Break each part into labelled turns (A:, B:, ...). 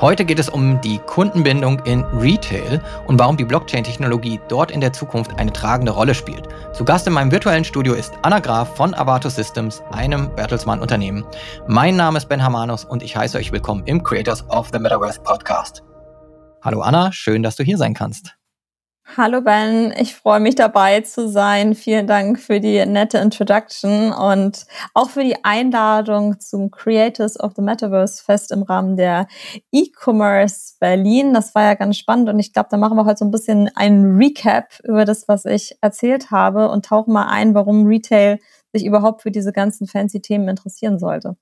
A: Heute geht es um die Kundenbindung in Retail und warum die Blockchain-Technologie dort in der Zukunft eine tragende Rolle spielt. Zu Gast in meinem virtuellen Studio ist Anna Graf von Avato Systems, einem Bertelsmann-Unternehmen. Mein Name ist Ben Hamanus und ich heiße euch willkommen im Creators of the Metaverse Podcast. Hallo Anna, schön, dass du hier sein kannst.
B: Hallo Ben, ich freue mich dabei zu sein. Vielen Dank für die nette Introduction und auch für die Einladung zum Creators of the Metaverse Fest im Rahmen der E-Commerce Berlin. Das war ja ganz spannend und ich glaube, da machen wir heute so ein bisschen einen Recap über das, was ich erzählt habe und tauchen mal ein, warum Retail sich überhaupt für diese ganzen fancy Themen interessieren sollte.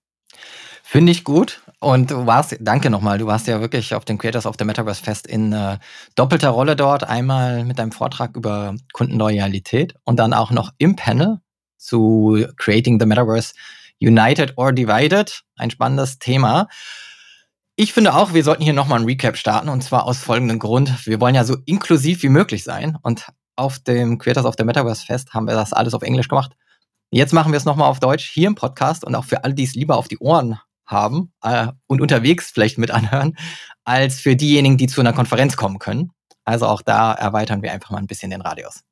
A: Finde ich gut. Und du warst, danke nochmal, du warst ja wirklich auf dem Creators of the Metaverse Fest in äh, doppelter Rolle dort. Einmal mit deinem Vortrag über Kundenloyalität und dann auch noch im Panel zu Creating the Metaverse United or Divided. Ein spannendes Thema. Ich finde auch, wir sollten hier nochmal ein Recap starten und zwar aus folgendem Grund. Wir wollen ja so inklusiv wie möglich sein und auf dem Creators of the Metaverse Fest haben wir das alles auf Englisch gemacht. Jetzt machen wir es nochmal auf Deutsch hier im Podcast und auch für alle, die es lieber auf die Ohren haben äh, und unterwegs vielleicht mit anhören, als für diejenigen, die zu einer Konferenz kommen können. Also auch da erweitern wir einfach mal ein bisschen den Radius.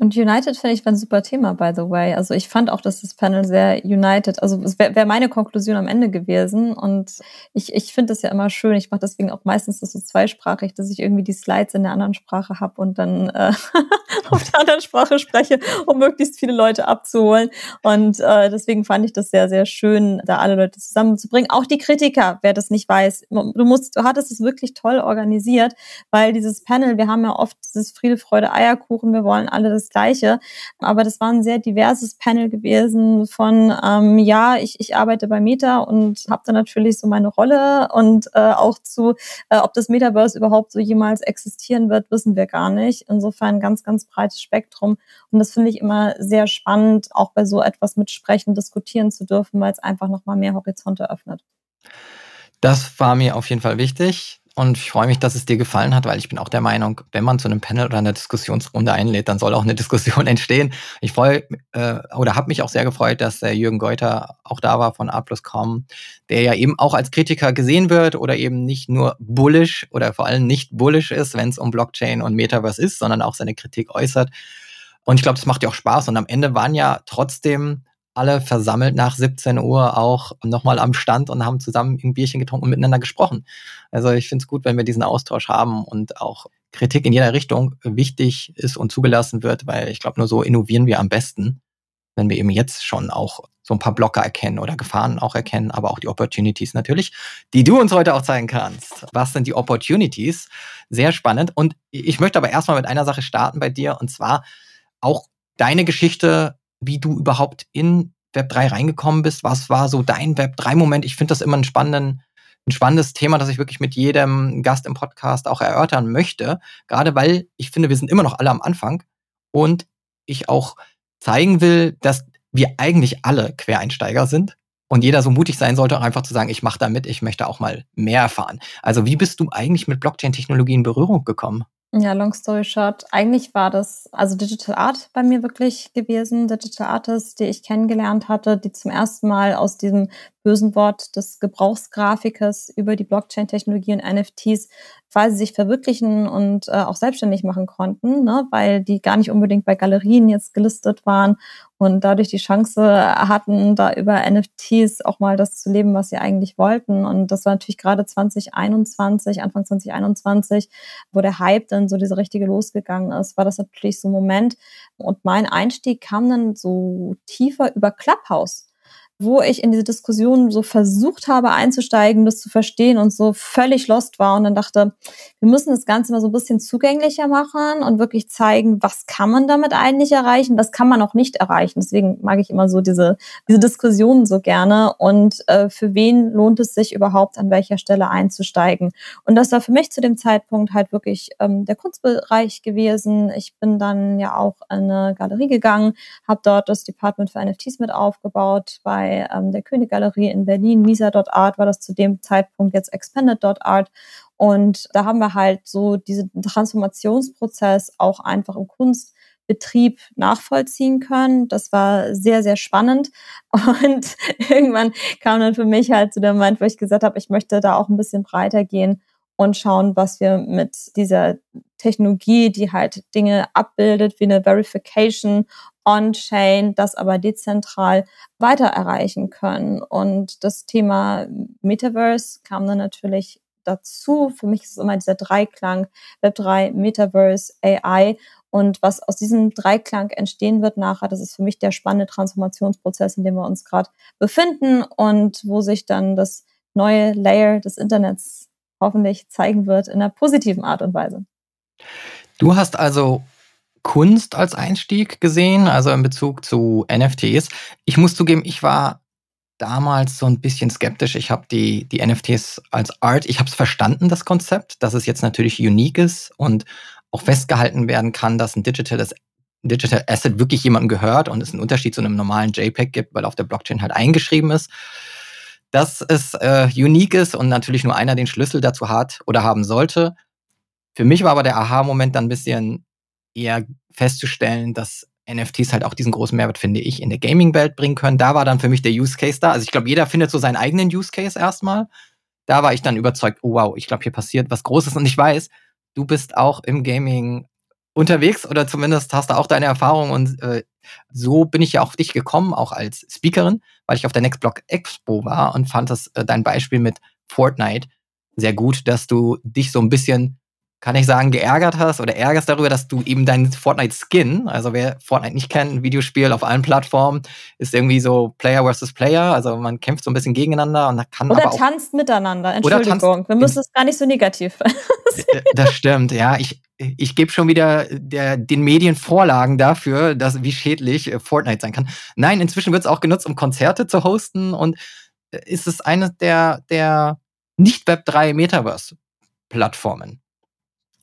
B: Und United finde ich ein super Thema, by the way. Also ich fand auch, dass das Panel sehr United, also es wäre wär meine Konklusion am Ende gewesen. Und ich, ich finde das ja immer schön. Ich mache deswegen auch meistens das so zweisprachig, dass ich irgendwie die Slides in der anderen Sprache habe und dann äh, auf der anderen Sprache spreche, um möglichst viele Leute abzuholen. Und äh, deswegen fand ich das sehr, sehr schön, da alle Leute zusammenzubringen. Auch die Kritiker, wer das nicht weiß. Du musst, du hattest es wirklich toll organisiert, weil dieses Panel, wir haben ja oft dieses Friede, Freude, Eierkuchen, wir wollen alle das das Gleiche. Aber das war ein sehr diverses Panel gewesen von, ähm, ja, ich, ich arbeite bei Meta und habe da natürlich so meine Rolle und äh, auch zu, äh, ob das Metaverse überhaupt so jemals existieren wird, wissen wir gar nicht. Insofern ganz, ganz breites Spektrum. Und das finde ich immer sehr spannend, auch bei so etwas mitsprechen, diskutieren zu dürfen, weil es einfach nochmal mehr Horizonte öffnet.
A: Das war mir auf jeden Fall wichtig. Und ich freue mich, dass es dir gefallen hat, weil ich bin auch der Meinung, wenn man zu einem Panel oder einer Diskussionsrunde einlädt, dann soll auch eine Diskussion entstehen. Ich freue äh, oder habe mich auch sehr gefreut, dass der Jürgen Geuter auch da war von A+Com, der ja eben auch als Kritiker gesehen wird oder eben nicht nur bullish oder vor allem nicht bullish ist, wenn es um Blockchain und Metaverse ist, sondern auch seine Kritik äußert. Und ich glaube, das macht ja auch Spaß. Und am Ende waren ja trotzdem alle versammelt nach 17 Uhr auch nochmal am Stand und haben zusammen ein Bierchen getrunken und miteinander gesprochen. Also ich finde es gut, wenn wir diesen Austausch haben und auch Kritik in jeder Richtung wichtig ist und zugelassen wird, weil ich glaube, nur so innovieren wir am besten, wenn wir eben jetzt schon auch so ein paar Blocker erkennen oder Gefahren auch erkennen, aber auch die Opportunities natürlich, die du uns heute auch zeigen kannst. Was sind die Opportunities? Sehr spannend. Und ich möchte aber erstmal mit einer Sache starten bei dir und zwar auch deine Geschichte wie du überhaupt in Web 3 reingekommen bist. Was war so dein Web 3-Moment? Ich finde das immer einen spannenden, ein spannendes Thema, das ich wirklich mit jedem Gast im Podcast auch erörtern möchte. Gerade weil ich finde, wir sind immer noch alle am Anfang und ich auch zeigen will, dass wir eigentlich alle Quereinsteiger sind und jeder so mutig sein sollte, einfach zu sagen, ich mache da mit, ich möchte auch mal mehr erfahren. Also wie bist du eigentlich mit Blockchain-Technologie in Berührung gekommen?
B: Ja, long story short. Eigentlich war das also Digital Art bei mir wirklich gewesen. Digital Artists, die ich kennengelernt hatte, die zum ersten Mal aus diesem bösen Wort des Gebrauchsgrafikers über die Blockchain-Technologie und NFTs quasi sich verwirklichen und äh, auch selbstständig machen konnten, ne? weil die gar nicht unbedingt bei Galerien jetzt gelistet waren und dadurch die Chance hatten, da über NFTs auch mal das zu leben, was sie eigentlich wollten. Und das war natürlich gerade 2021, Anfang 2021, wo der Hype dann so diese richtige losgegangen ist, war das natürlich so ein Moment. Und mein Einstieg kam dann so tiefer über Clubhouse wo ich in diese Diskussion so versucht habe einzusteigen, das zu verstehen und so völlig lost war und dann dachte, wir müssen das Ganze mal so ein bisschen zugänglicher machen und wirklich zeigen, was kann man damit eigentlich erreichen, was kann man auch nicht erreichen. Deswegen mag ich immer so diese, diese Diskussionen so gerne und äh, für wen lohnt es sich überhaupt an welcher Stelle einzusteigen. Und das war für mich zu dem Zeitpunkt halt wirklich ähm, der Kunstbereich gewesen. Ich bin dann ja auch in eine Galerie gegangen, habe dort das Department für NFTs mit aufgebaut bei ähm, der Königgalerie in Berlin, Misa.art war das zu dem Zeitpunkt jetzt Expanded.art. Und da haben wir halt so diesen Transformationsprozess auch einfach im Kunst Betrieb nachvollziehen können. Das war sehr, sehr spannend. Und irgendwann kam dann für mich halt zu der Moment, wo ich gesagt habe, ich möchte da auch ein bisschen breiter gehen und schauen, was wir mit dieser Technologie, die halt Dinge abbildet, wie eine Verification on-chain, das aber dezentral weiter erreichen können. Und das Thema Metaverse kam dann natürlich dazu. Für mich ist es immer dieser Dreiklang Web3, Metaverse, AI. Und was aus diesem Dreiklang entstehen wird nachher, das ist für mich der spannende Transformationsprozess, in dem wir uns gerade befinden und wo sich dann das neue Layer des Internets hoffentlich zeigen wird in einer positiven Art und Weise.
A: Du hast also Kunst als Einstieg gesehen, also in Bezug zu NFTs. Ich muss zugeben, ich war damals so ein bisschen skeptisch. Ich habe die, die NFTs als Art, ich habe es verstanden, das Konzept, dass es jetzt natürlich unique ist und auch festgehalten werden kann, dass ein digitales Digital Asset wirklich jemandem gehört und es einen Unterschied zu einem normalen JPEG gibt, weil auf der Blockchain halt eingeschrieben ist, dass es äh, unique ist und natürlich nur einer den Schlüssel dazu hat oder haben sollte. Für mich war aber der Aha-Moment dann ein bisschen eher festzustellen, dass NFTs halt auch diesen großen Mehrwert, finde ich, in der Gaming-Welt bringen können. Da war dann für mich der Use Case da. Also ich glaube, jeder findet so seinen eigenen Use Case erstmal. Da war ich dann überzeugt, oh wow, ich glaube, hier passiert was Großes und ich weiß, du bist auch im Gaming unterwegs oder zumindest hast du auch deine Erfahrung und äh, so bin ich ja auf dich gekommen, auch als Speakerin, weil ich auf der Nextblock Expo war und fand das äh, dein Beispiel mit Fortnite sehr gut, dass du dich so ein bisschen kann ich sagen, geärgert hast oder ärgerst darüber, dass du eben deinen Fortnite-Skin, also wer Fortnite nicht kennt, ein Videospiel auf allen Plattformen, ist irgendwie so Player versus Player, also man kämpft so ein bisschen gegeneinander und kann
B: Oder
A: aber auch,
B: tanzt miteinander, Entschuldigung, wir müssen es gar nicht so negativ
A: äh, Das stimmt, ja, ich, ich gebe schon wieder der, den Medien Vorlagen dafür, dass, wie schädlich äh, Fortnite sein kann. Nein, inzwischen wird es auch genutzt, um Konzerte zu hosten und äh, ist es eine der, der nicht-Web3 Metaverse-Plattformen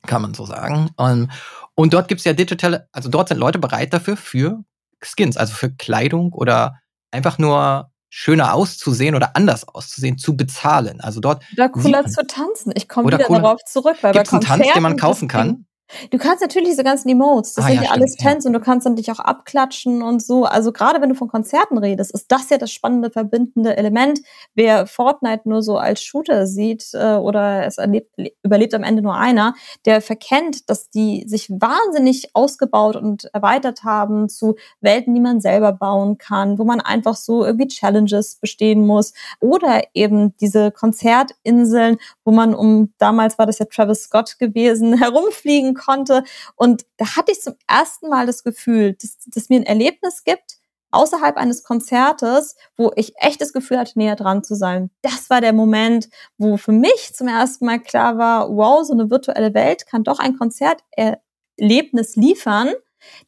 A: kann man so sagen. Und, und dort gibt es ja digitale, also dort sind Leute bereit dafür für Skins, also für Kleidung oder einfach nur schöner auszusehen oder anders auszusehen, zu bezahlen. Also dort.
B: Oder cooler zu tanzen. Ich komme wieder cooler, darauf zurück,
A: weil gibt's bei Konzerten einen Tanz, den man kaufen kann.
B: Du kannst natürlich diese ganzen Emotes, das ah, sind ja, ja alles Tens ja. und du kannst dann dich auch abklatschen und so. Also gerade wenn du von Konzerten redest, ist das ja das spannende, verbindende Element. Wer Fortnite nur so als Shooter sieht äh, oder es erlebt, überlebt am Ende nur einer, der verkennt, dass die sich wahnsinnig ausgebaut und erweitert haben zu Welten, die man selber bauen kann, wo man einfach so irgendwie Challenges bestehen muss oder eben diese Konzertinseln, wo man um, damals war das ja Travis Scott gewesen, herumfliegen konnte. Und da hatte ich zum ersten Mal das Gefühl, dass, dass mir ein Erlebnis gibt, außerhalb eines Konzertes, wo ich echt das Gefühl hatte, näher dran zu sein. Das war der Moment, wo für mich zum ersten Mal klar war, wow, so eine virtuelle Welt kann doch ein Konzerterlebnis liefern,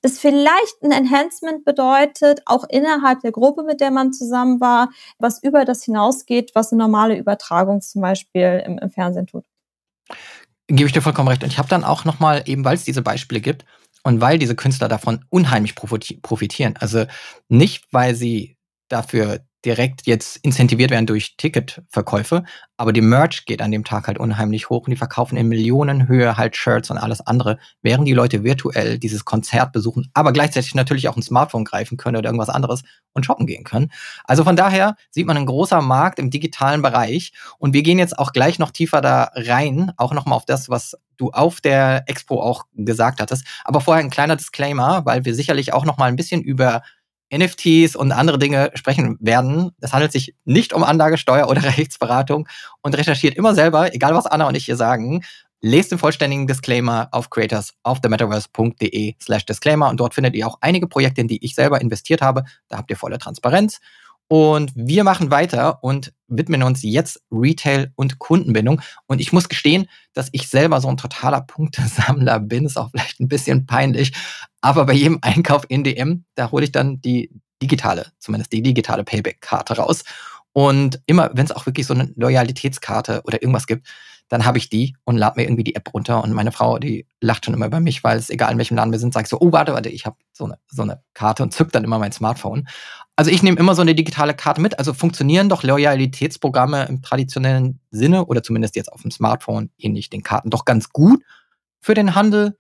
B: das vielleicht ein Enhancement bedeutet, auch innerhalb der Gruppe, mit der man zusammen war, was über das hinausgeht, was eine normale Übertragung zum Beispiel im, im Fernsehen tut.
A: Gebe ich dir vollkommen recht. Und ich habe dann auch nochmal, eben weil es diese Beispiele gibt und weil diese Künstler davon unheimlich profitieren. Also nicht, weil sie dafür direkt jetzt incentiviert werden durch Ticketverkäufe, aber die Merch geht an dem Tag halt unheimlich hoch und die verkaufen in Millionenhöhe halt Shirts und alles andere, während die Leute virtuell dieses Konzert besuchen, aber gleichzeitig natürlich auch ein Smartphone greifen können oder irgendwas anderes und shoppen gehen können. Also von daher sieht man einen großer Markt im digitalen Bereich. Und wir gehen jetzt auch gleich noch tiefer da rein, auch nochmal auf das, was du auf der Expo auch gesagt hattest, aber vorher ein kleiner Disclaimer, weil wir sicherlich auch nochmal ein bisschen über NFTs und andere Dinge sprechen werden. Es handelt sich nicht um Anlagesteuer oder Rechtsberatung und recherchiert immer selber, egal was Anna und ich hier sagen. Lest den vollständigen Disclaimer auf creators auf themetaverse.de slash Disclaimer und dort findet ihr auch einige Projekte, in die ich selber investiert habe. Da habt ihr volle Transparenz. Und wir machen weiter und widmen uns jetzt Retail und Kundenbindung. Und ich muss gestehen, dass ich selber so ein totaler Punktesammler bin. Ist auch vielleicht ein bisschen peinlich. Aber bei jedem Einkauf in DM, da hole ich dann die digitale, zumindest die digitale Payback-Karte raus. Und immer, wenn es auch wirklich so eine Loyalitätskarte oder irgendwas gibt, dann habe ich die und lade mir irgendwie die App runter. Und meine Frau, die lacht schon immer über mich, weil es egal in welchem Laden wir sind, sagt so, oh, warte, warte, ich habe so eine, so eine Karte und zückt dann immer mein Smartphone. Also ich nehme immer so eine digitale Karte mit. Also funktionieren doch Loyalitätsprogramme im traditionellen Sinne oder zumindest jetzt auf dem Smartphone, ähnlich den Karten, doch ganz gut für den Handel?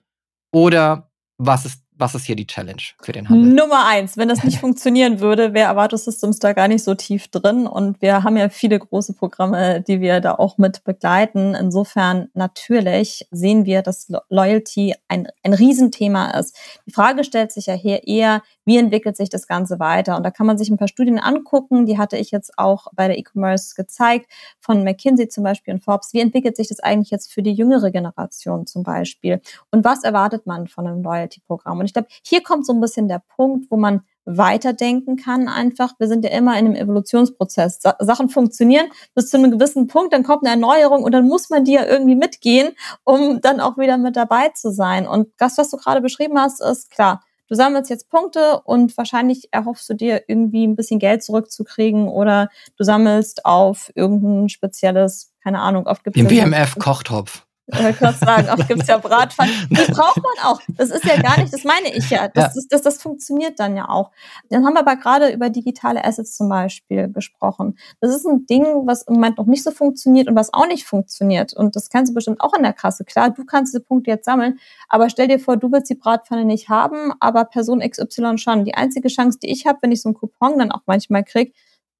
A: Oder was ist was ist hier die Challenge für den Handel?
B: Nummer eins, wenn das nicht funktionieren würde, wäre Avato Systems da gar nicht so tief drin. Und wir haben ja viele große Programme, die wir da auch mit begleiten. Insofern natürlich sehen wir, dass Loyalty ein, ein Riesenthema ist. Die Frage stellt sich ja hier eher, wie entwickelt sich das Ganze weiter? Und da kann man sich ein paar Studien angucken, die hatte ich jetzt auch bei der E-Commerce gezeigt, von McKinsey zum Beispiel und Forbes. Wie entwickelt sich das eigentlich jetzt für die jüngere Generation zum Beispiel? Und was erwartet man von einem Loyalty-Programm? Und ich glaube, hier kommt so ein bisschen der Punkt, wo man weiterdenken kann einfach. Wir sind ja immer in einem Evolutionsprozess. Sa Sachen funktionieren bis zu einem gewissen Punkt, dann kommt eine Erneuerung und dann muss man die ja irgendwie mitgehen, um dann auch wieder mit dabei zu sein. Und das, was du gerade beschrieben hast, ist klar, du sammelst jetzt Punkte und wahrscheinlich erhoffst du dir irgendwie ein bisschen Geld zurückzukriegen oder du sammelst auf irgendein spezielles, keine Ahnung, oft
A: gibt es. Im BMF-Kochtopf.
B: Ich wollte sagen, oft gibt es ja Bratpfannen. Die braucht man auch. Das ist ja gar nicht, das meine ich ja. Das, ja. Das, das, das funktioniert dann ja auch. Dann haben wir aber gerade über digitale Assets zum Beispiel gesprochen. Das ist ein Ding, was im Moment noch nicht so funktioniert und was auch nicht funktioniert. Und das kannst du bestimmt auch in der Kasse. Klar, du kannst diese Punkte jetzt sammeln, aber stell dir vor, du willst die Bratpfanne nicht haben, aber Person XY schon. Die einzige Chance, die ich habe, wenn ich so einen Coupon dann auch manchmal kriege,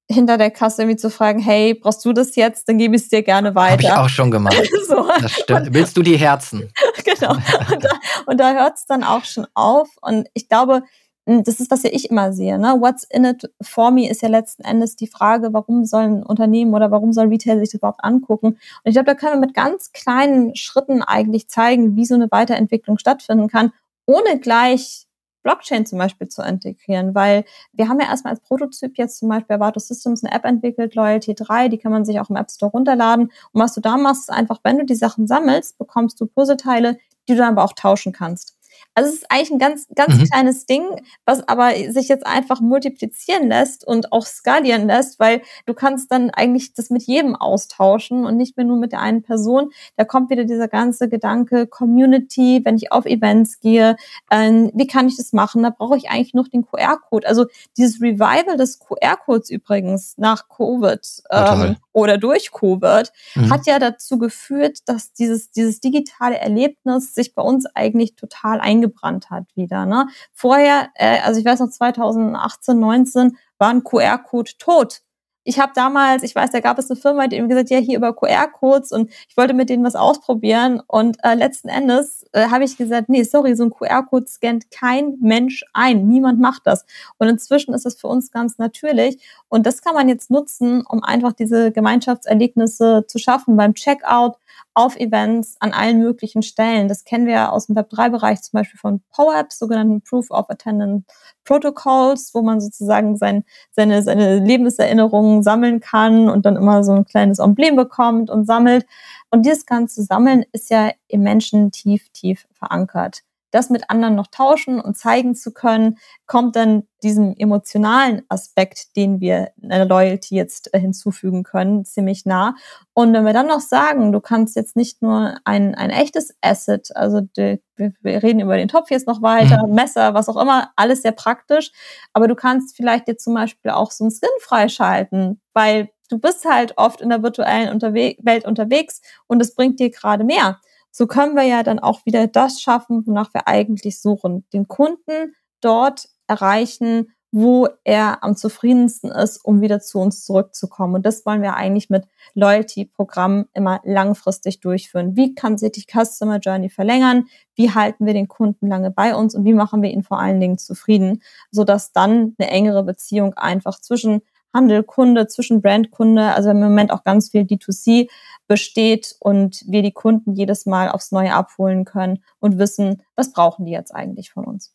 B: hinter der Kasse irgendwie zu fragen, hey, brauchst du das jetzt? Dann gebe ich es dir gerne weiter. Habe
A: ich auch schon gemacht. so. Das stimmt. Willst du die Herzen?
B: genau. Und da, da hört es dann auch schon auf. Und ich glaube, hm, das ist, was ja ich immer sehe. Ne? What's in it for me ist ja letzten Endes die Frage, warum sollen Unternehmen oder warum soll Retail sich das überhaupt angucken? Und ich glaube, da können wir mit ganz kleinen Schritten eigentlich zeigen, wie so eine Weiterentwicklung stattfinden kann, ohne gleich Blockchain zum Beispiel zu integrieren, weil wir haben ja erstmal als Prototyp jetzt zum Beispiel Avato Systems eine App entwickelt, Loyalty 3, die kann man sich auch im App Store runterladen. Und was du da machst, ist einfach, wenn du die Sachen sammelst, bekommst du Puzzleteile, die du dann aber auch tauschen kannst. Also es ist eigentlich ein ganz, ganz mhm. kleines Ding, was aber sich jetzt einfach multiplizieren lässt und auch skalieren lässt, weil du kannst dann eigentlich das mit jedem austauschen und nicht mehr nur mit der einen Person. Da kommt wieder dieser ganze Gedanke Community, wenn ich auf Events gehe, äh, wie kann ich das machen? Da brauche ich eigentlich noch den QR-Code. Also dieses Revival des QR-Codes übrigens nach Covid ähm, oder durch Covid mhm. hat ja dazu geführt, dass dieses, dieses digitale Erlebnis sich bei uns eigentlich total eingebaut eingebrannt hat wieder. Ne? Vorher, äh, also ich weiß noch 2018, 19 war ein QR-Code tot ich habe damals, ich weiß, da gab es eine Firma, die eben gesagt, ja, hier über QR-Codes und ich wollte mit denen was ausprobieren und äh, letzten Endes äh, habe ich gesagt, nee, sorry, so ein QR-Code scannt kein Mensch ein, niemand macht das. Und inzwischen ist das für uns ganz natürlich und das kann man jetzt nutzen, um einfach diese Gemeinschaftserlebnisse zu schaffen beim Checkout, auf Events an allen möglichen Stellen. Das kennen wir aus dem Web3-Bereich zum Beispiel von PowerApps, sogenannten Proof of Attendance Protocols, wo man sozusagen sein, seine, seine Lebenserinnerungen sammeln kann und dann immer so ein kleines Emblem bekommt und sammelt. Und dieses ganze Sammeln ist ja im Menschen tief, tief verankert das mit anderen noch tauschen und zeigen zu können, kommt dann diesem emotionalen Aspekt, den wir in der Loyalty jetzt äh, hinzufügen können, ziemlich nah. Und wenn wir dann noch sagen, du kannst jetzt nicht nur ein, ein echtes Asset, also die, wir, wir, reden über den Topf jetzt noch weiter, mhm. Messer, was auch immer, alles sehr praktisch, aber du kannst vielleicht jetzt zum Beispiel auch so ein Skin freischalten, weil du bist halt oft in der virtuellen Unterwe Welt unterwegs und es bringt dir gerade mehr so können wir ja dann auch wieder das schaffen, wonach wir eigentlich suchen. Den Kunden dort erreichen, wo er am zufriedensten ist, um wieder zu uns zurückzukommen. Und das wollen wir eigentlich mit Loyalty-Programmen immer langfristig durchführen. Wie kann sich die Customer Journey verlängern? Wie halten wir den Kunden lange bei uns? Und wie machen wir ihn vor allen Dingen zufrieden, sodass dann eine engere Beziehung einfach zwischen Handel, Kunde, zwischen Brand, Kunde, also im Moment auch ganz viel D2C besteht und wir die Kunden jedes Mal aufs Neue abholen können und wissen, was brauchen die jetzt eigentlich von uns.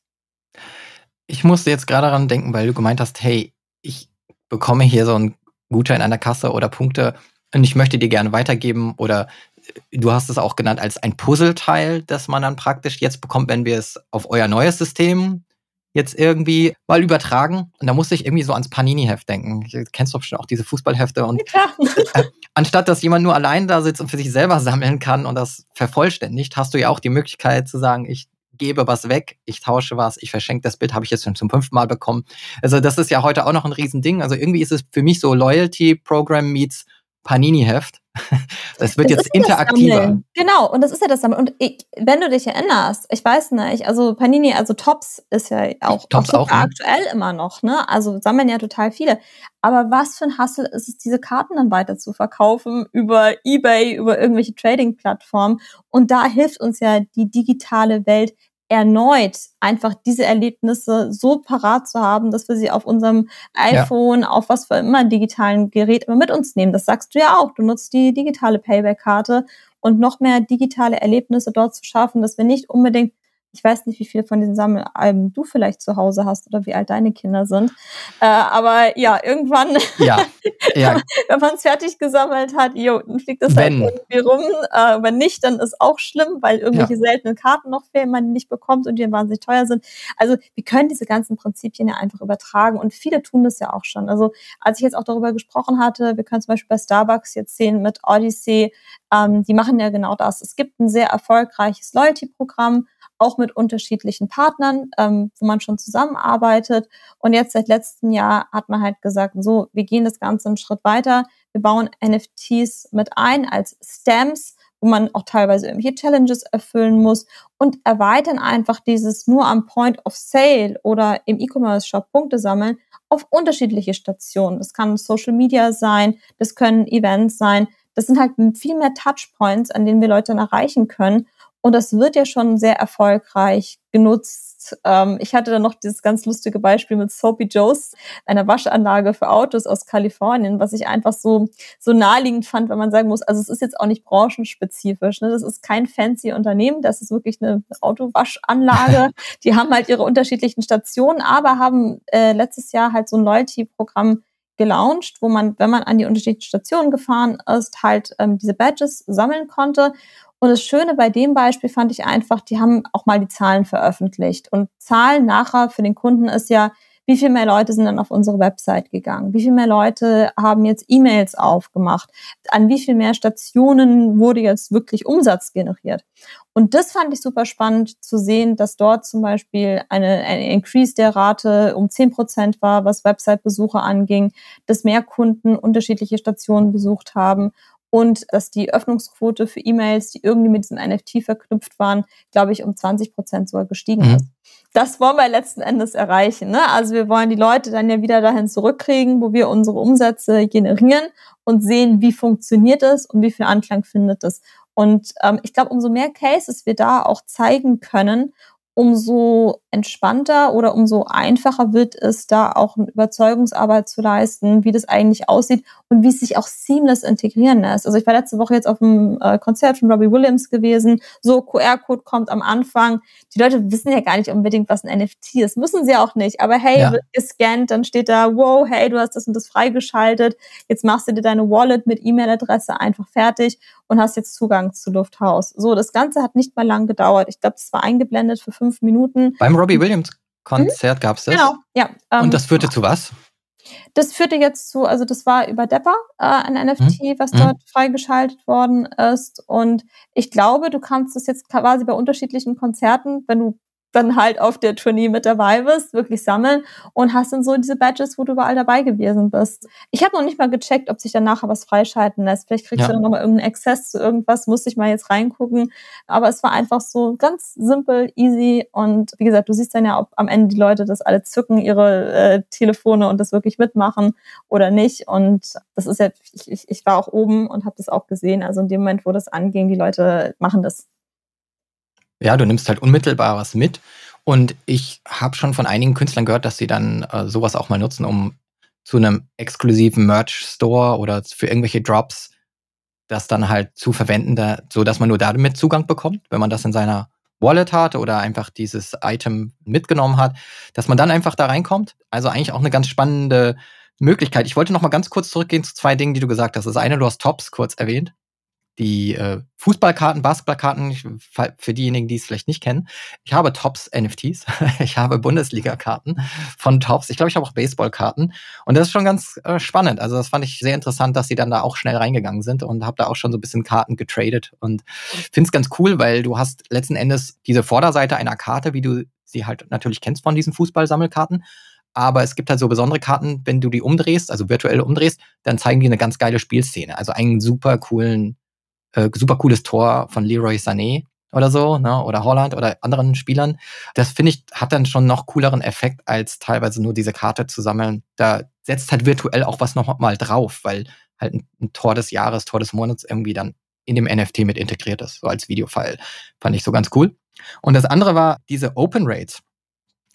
A: Ich musste jetzt gerade daran denken, weil du gemeint hast, hey, ich bekomme hier so einen Gutschein an der Kasse oder Punkte und ich möchte dir gerne weitergeben oder äh, du hast es auch genannt als ein Puzzleteil, das man dann praktisch jetzt bekommt, wenn wir es auf euer neues System jetzt irgendwie mal übertragen. Und da musste ich irgendwie so ans Panini-Heft denken. Du kennst doch schon auch diese Fußballhefte. Und äh, anstatt dass jemand nur allein da sitzt und für sich selber sammeln kann und das vervollständigt, hast du ja auch die Möglichkeit zu sagen, ich gebe was weg, ich tausche was, ich verschenke das Bild, habe ich jetzt schon zum fünften Mal bekommen. Also das ist ja heute auch noch ein Riesending. Also irgendwie ist es für mich so Loyalty Program meets Panini-Heft. Es wird jetzt interaktiver.
B: Genau, und das ist ja das Sammeln. Und ich, wenn du dich erinnerst, ich weiß nicht, also Panini, also Tops ist ja auch,
A: Tops auch, auch
B: ne? aktuell immer noch, ne? Also sammeln ja total viele. Aber was für ein Hassel ist es, diese Karten dann weiter zu verkaufen über Ebay, über irgendwelche Trading-Plattformen. Und da hilft uns ja die digitale Welt erneut einfach diese Erlebnisse so parat zu haben, dass wir sie auf unserem iPhone, ja. auf was für immer digitalen Gerät immer mit uns nehmen. Das sagst du ja auch. Du nutzt die digitale Payback-Karte und noch mehr digitale Erlebnisse dort zu schaffen, dass wir nicht unbedingt ich weiß nicht, wie viele von diesen Sammelalben du vielleicht zu Hause hast oder wie alt deine Kinder sind. Äh, aber ja, irgendwann,
A: ja, ja.
B: wenn man es fertig gesammelt hat, jo, dann fliegt das halt irgendwie rum. Äh, wenn nicht, dann ist auch schlimm, weil irgendwelche ja. seltenen Karten noch fehlen, man die nicht bekommt und die wahnsinnig teuer sind. Also wir können diese ganzen Prinzipien ja einfach übertragen und viele tun das ja auch schon. Also als ich jetzt auch darüber gesprochen hatte, wir können zum Beispiel bei Starbucks jetzt sehen mit Odyssey, ähm, die machen ja genau das. Es gibt ein sehr erfolgreiches Loyalty-Programm, auch mit unterschiedlichen Partnern, ähm, wo man schon zusammenarbeitet. Und jetzt seit letztem Jahr hat man halt gesagt, so, wir gehen das Ganze einen Schritt weiter. Wir bauen NFTs mit ein als Stamps, wo man auch teilweise irgendwelche Challenges erfüllen muss und erweitern einfach dieses nur am Point of Sale oder im E-Commerce-Shop Punkte sammeln auf unterschiedliche Stationen. Das kann Social Media sein, das können Events sein. Das sind halt viel mehr Touchpoints, an denen wir Leute dann erreichen können. Und das wird ja schon sehr erfolgreich genutzt. Ähm, ich hatte dann noch dieses ganz lustige Beispiel mit Soapy Joe's, einer Waschanlage für Autos aus Kalifornien, was ich einfach so, so naheliegend fand, wenn man sagen muss, also es ist jetzt auch nicht branchenspezifisch. Ne? Das ist kein fancy Unternehmen, das ist wirklich eine Autowaschanlage. Die haben halt ihre unterschiedlichen Stationen, aber haben äh, letztes Jahr halt so ein Loyalty-Programm gelauncht, wo man, wenn man an die unterschiedlichen Stationen gefahren ist, halt ähm, diese Badges sammeln konnte. Und das Schöne bei dem Beispiel fand ich einfach, die haben auch mal die Zahlen veröffentlicht. Und Zahlen nachher für den Kunden ist ja, wie viel mehr Leute sind dann auf unsere Website gegangen? Wie viel mehr Leute haben jetzt E-Mails aufgemacht? An wie viel mehr Stationen wurde jetzt wirklich Umsatz generiert? Und das fand ich super spannend zu sehen, dass dort zum Beispiel eine, eine Increase der Rate um zehn Prozent war, was Website-Besucher anging, dass mehr Kunden unterschiedliche Stationen besucht haben und dass die Öffnungsquote für E-Mails, die irgendwie mit diesem NFT verknüpft waren, glaube ich, um 20 Prozent sogar gestiegen mhm. ist. Das wollen wir letzten Endes erreichen. Ne? Also wir wollen die Leute dann ja wieder dahin zurückkriegen, wo wir unsere Umsätze generieren und sehen, wie funktioniert es und wie viel Anklang findet es. Und ähm, ich glaube, umso mehr Cases wir da auch zeigen können umso entspannter oder umso einfacher wird es, da auch eine Überzeugungsarbeit zu leisten, wie das eigentlich aussieht und wie es sich auch seamless integrieren lässt. Also ich war letzte Woche jetzt auf einem äh, Konzert von Robbie Williams gewesen. So, QR-Code kommt am Anfang. Die Leute wissen ja gar nicht unbedingt, was ein NFT ist. Müssen sie auch nicht. Aber hey, ja. wird gescannt, dann steht da, wow, hey, du hast das und das freigeschaltet. Jetzt machst du dir deine Wallet mit E-Mail-Adresse einfach fertig und hast jetzt Zugang zu Lufthaus. So, das Ganze hat nicht mal lang gedauert. Ich glaube, es war eingeblendet für fünf Minuten.
A: Beim Robbie Williams Konzert mhm. gab es das?
B: Genau, ja.
A: Ähm, und das führte zu was?
B: Das führte jetzt zu, also das war über Depper, äh, ein NFT, mhm. was mhm. dort freigeschaltet worden ist. Und ich glaube, du kannst es jetzt quasi bei unterschiedlichen Konzerten, wenn du dann halt auf der Tournee mit dabei bist, wirklich sammeln und hast dann so diese Badges, wo du überall dabei gewesen bist. Ich habe noch nicht mal gecheckt, ob sich dann nachher was freischalten lässt. Vielleicht kriegst ja. du dann nochmal irgendeinen Access zu irgendwas, muss ich mal jetzt reingucken. Aber es war einfach so ganz simpel, easy und wie gesagt, du siehst dann ja, ob am Ende die Leute das alle zücken, ihre äh, Telefone und das wirklich mitmachen oder nicht. Und das ist ja, ich, ich, ich war auch oben und habe das auch gesehen. Also in dem Moment, wo das anging, die Leute machen das
A: ja, du nimmst halt unmittelbar was mit. Und ich habe schon von einigen Künstlern gehört, dass sie dann äh, sowas auch mal nutzen, um zu einem exklusiven Merch-Store oder für irgendwelche Drops das dann halt zu verwenden, da, so man nur damit Zugang bekommt, wenn man das in seiner Wallet hat oder einfach dieses Item mitgenommen hat, dass man dann einfach da reinkommt. Also eigentlich auch eine ganz spannende Möglichkeit. Ich wollte noch mal ganz kurz zurückgehen zu zwei Dingen, die du gesagt hast. Das eine, du hast Tops kurz erwähnt die äh, Fußballkarten, Basketballkarten, für diejenigen, die es vielleicht nicht kennen. Ich habe Tops NFTs, ich habe Bundesliga-Karten von Tops, ich glaube, ich habe auch Baseballkarten und das ist schon ganz äh, spannend. Also das fand ich sehr interessant, dass sie dann da auch schnell reingegangen sind und habe da auch schon so ein bisschen Karten getradet und finde es ganz cool, weil du hast letzten Endes diese Vorderseite einer Karte, wie du sie halt natürlich kennst von diesen Fußballsammelkarten, aber es gibt halt so besondere Karten, wenn du die umdrehst, also virtuell umdrehst, dann zeigen die eine ganz geile Spielszene, also einen super coolen äh, super cooles Tor von Leroy Sané oder so, ne, oder Holland oder anderen Spielern. Das finde ich, hat dann schon noch cooleren Effekt, als teilweise nur diese Karte zu sammeln. Da setzt halt virtuell auch was noch mal drauf, weil halt ein, ein Tor des Jahres, Tor des Monats irgendwie dann in dem NFT mit integriert ist, so als Videofile. Fand ich so ganz cool. Und das andere war diese Open Rates.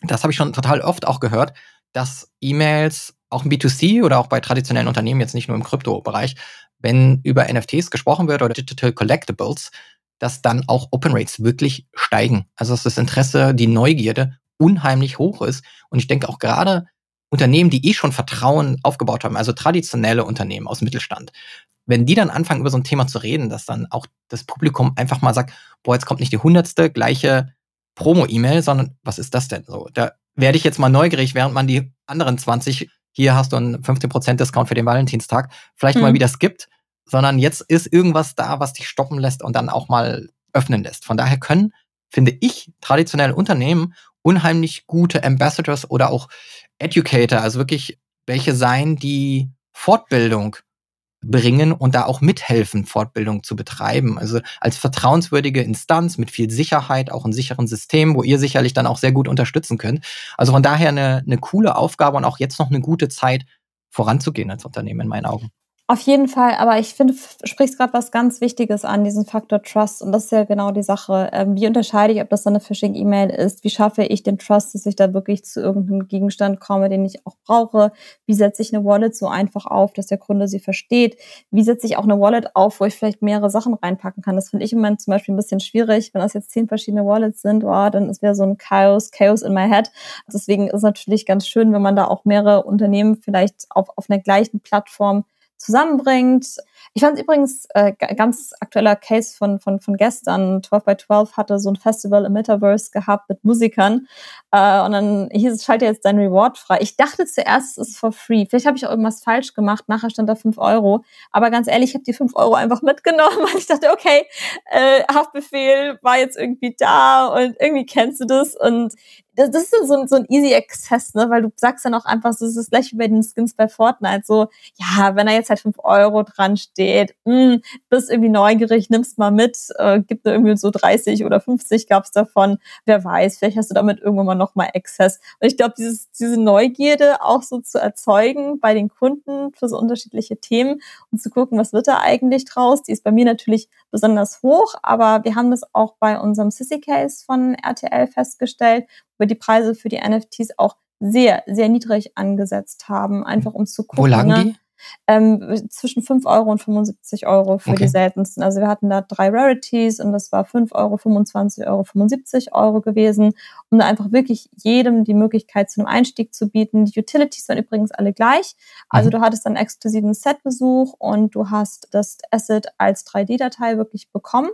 A: Das habe ich schon total oft auch gehört, dass E-Mails auch im B2C oder auch bei traditionellen Unternehmen, jetzt nicht nur im Krypto-Bereich, wenn über NFTs gesprochen wird oder Digital Collectibles, dass dann auch Open Rates wirklich steigen. Also dass das Interesse, die Neugierde unheimlich hoch ist. Und ich denke auch gerade Unternehmen, die eh schon Vertrauen aufgebaut haben, also traditionelle Unternehmen aus Mittelstand, wenn die dann anfangen, über so ein Thema zu reden, dass dann auch das Publikum einfach mal sagt, boah, jetzt kommt nicht die hundertste gleiche Promo-E-Mail, sondern was ist das denn so? Da werde ich jetzt mal neugierig, während man die anderen 20, hier hast du einen 15% Discount für den Valentinstag, vielleicht mhm. mal wieder skippt, sondern jetzt ist irgendwas da, was dich stoppen lässt und dann auch mal öffnen lässt. Von daher können, finde ich, traditionelle Unternehmen unheimlich gute Ambassadors oder auch Educator, also wirklich welche sein, die Fortbildung bringen und da auch mithelfen, Fortbildung zu betreiben. Also als vertrauenswürdige Instanz mit viel Sicherheit, auch ein sicheren System, wo ihr sicherlich dann auch sehr gut unterstützen könnt. Also von daher eine, eine coole Aufgabe und auch jetzt noch eine gute Zeit voranzugehen als Unternehmen in meinen Augen.
B: Auf jeden Fall, aber ich finde, sprichst gerade was ganz Wichtiges an, diesen Faktor Trust. Und das ist ja genau die Sache. Ähm, wie unterscheide ich, ob das so eine Phishing-E-Mail ist? Wie schaffe ich den Trust, dass ich da wirklich zu irgendeinem Gegenstand komme, den ich auch brauche? Wie setze ich eine Wallet so einfach auf, dass der Kunde sie versteht? Wie setze ich auch eine Wallet auf, wo ich vielleicht mehrere Sachen reinpacken kann? Das finde ich im Moment zum Beispiel ein bisschen schwierig. Wenn das jetzt zehn verschiedene Wallets sind, oh, dann ist wieder so ein Chaos, Chaos in my head. Deswegen ist es natürlich ganz schön, wenn man da auch mehrere Unternehmen vielleicht auf, auf einer gleichen Plattform zusammenbringt. Ich fand übrigens äh, ganz aktueller Case von, von, von gestern. 12 by 12 hatte so ein Festival im Metaverse gehabt mit Musikern. Äh, und dann hieß es, schalte jetzt dein Reward frei. Ich dachte zuerst, es ist for free. Vielleicht habe ich auch irgendwas falsch gemacht. Nachher stand da 5 Euro. Aber ganz ehrlich, ich habe die 5 Euro einfach mitgenommen, weil ich dachte, okay, äh, Haftbefehl war jetzt irgendwie da und irgendwie kennst du das. Und das, das ist so, so ein easy Access, ne? weil du sagst dann auch einfach, so, das ist gleich wie bei den Skins bei Fortnite, so, ja, wenn da jetzt halt fünf Euro dran steht, mh, hm, bist irgendwie neugierig, nimmst mal mit, äh, gibt da irgendwie so 30 oder 50 gab's davon, wer weiß, vielleicht hast du damit irgendwann mal nochmal Access. Und ich glaube, dieses, diese Neugierde auch so zu erzeugen bei den Kunden für so unterschiedliche Themen und zu gucken, was wird da eigentlich draus, die ist bei mir natürlich besonders hoch, aber wir haben das auch bei unserem Sissy Case von RTL festgestellt, wir die Preise für die NFTs auch sehr, sehr niedrig angesetzt haben, einfach um zu gucken.
A: Wo lagen ne? die?
B: Ähm, zwischen 5 Euro und 75 Euro für okay. die seltensten. Also wir hatten da drei Rarities und das war 5 Euro, 25 Euro, 75 Euro gewesen, um da einfach wirklich jedem die Möglichkeit zu einem Einstieg zu bieten. Die Utilities waren übrigens alle gleich. Also mhm. du hattest einen exklusiven Setbesuch und du hast das Asset als 3D-Datei wirklich bekommen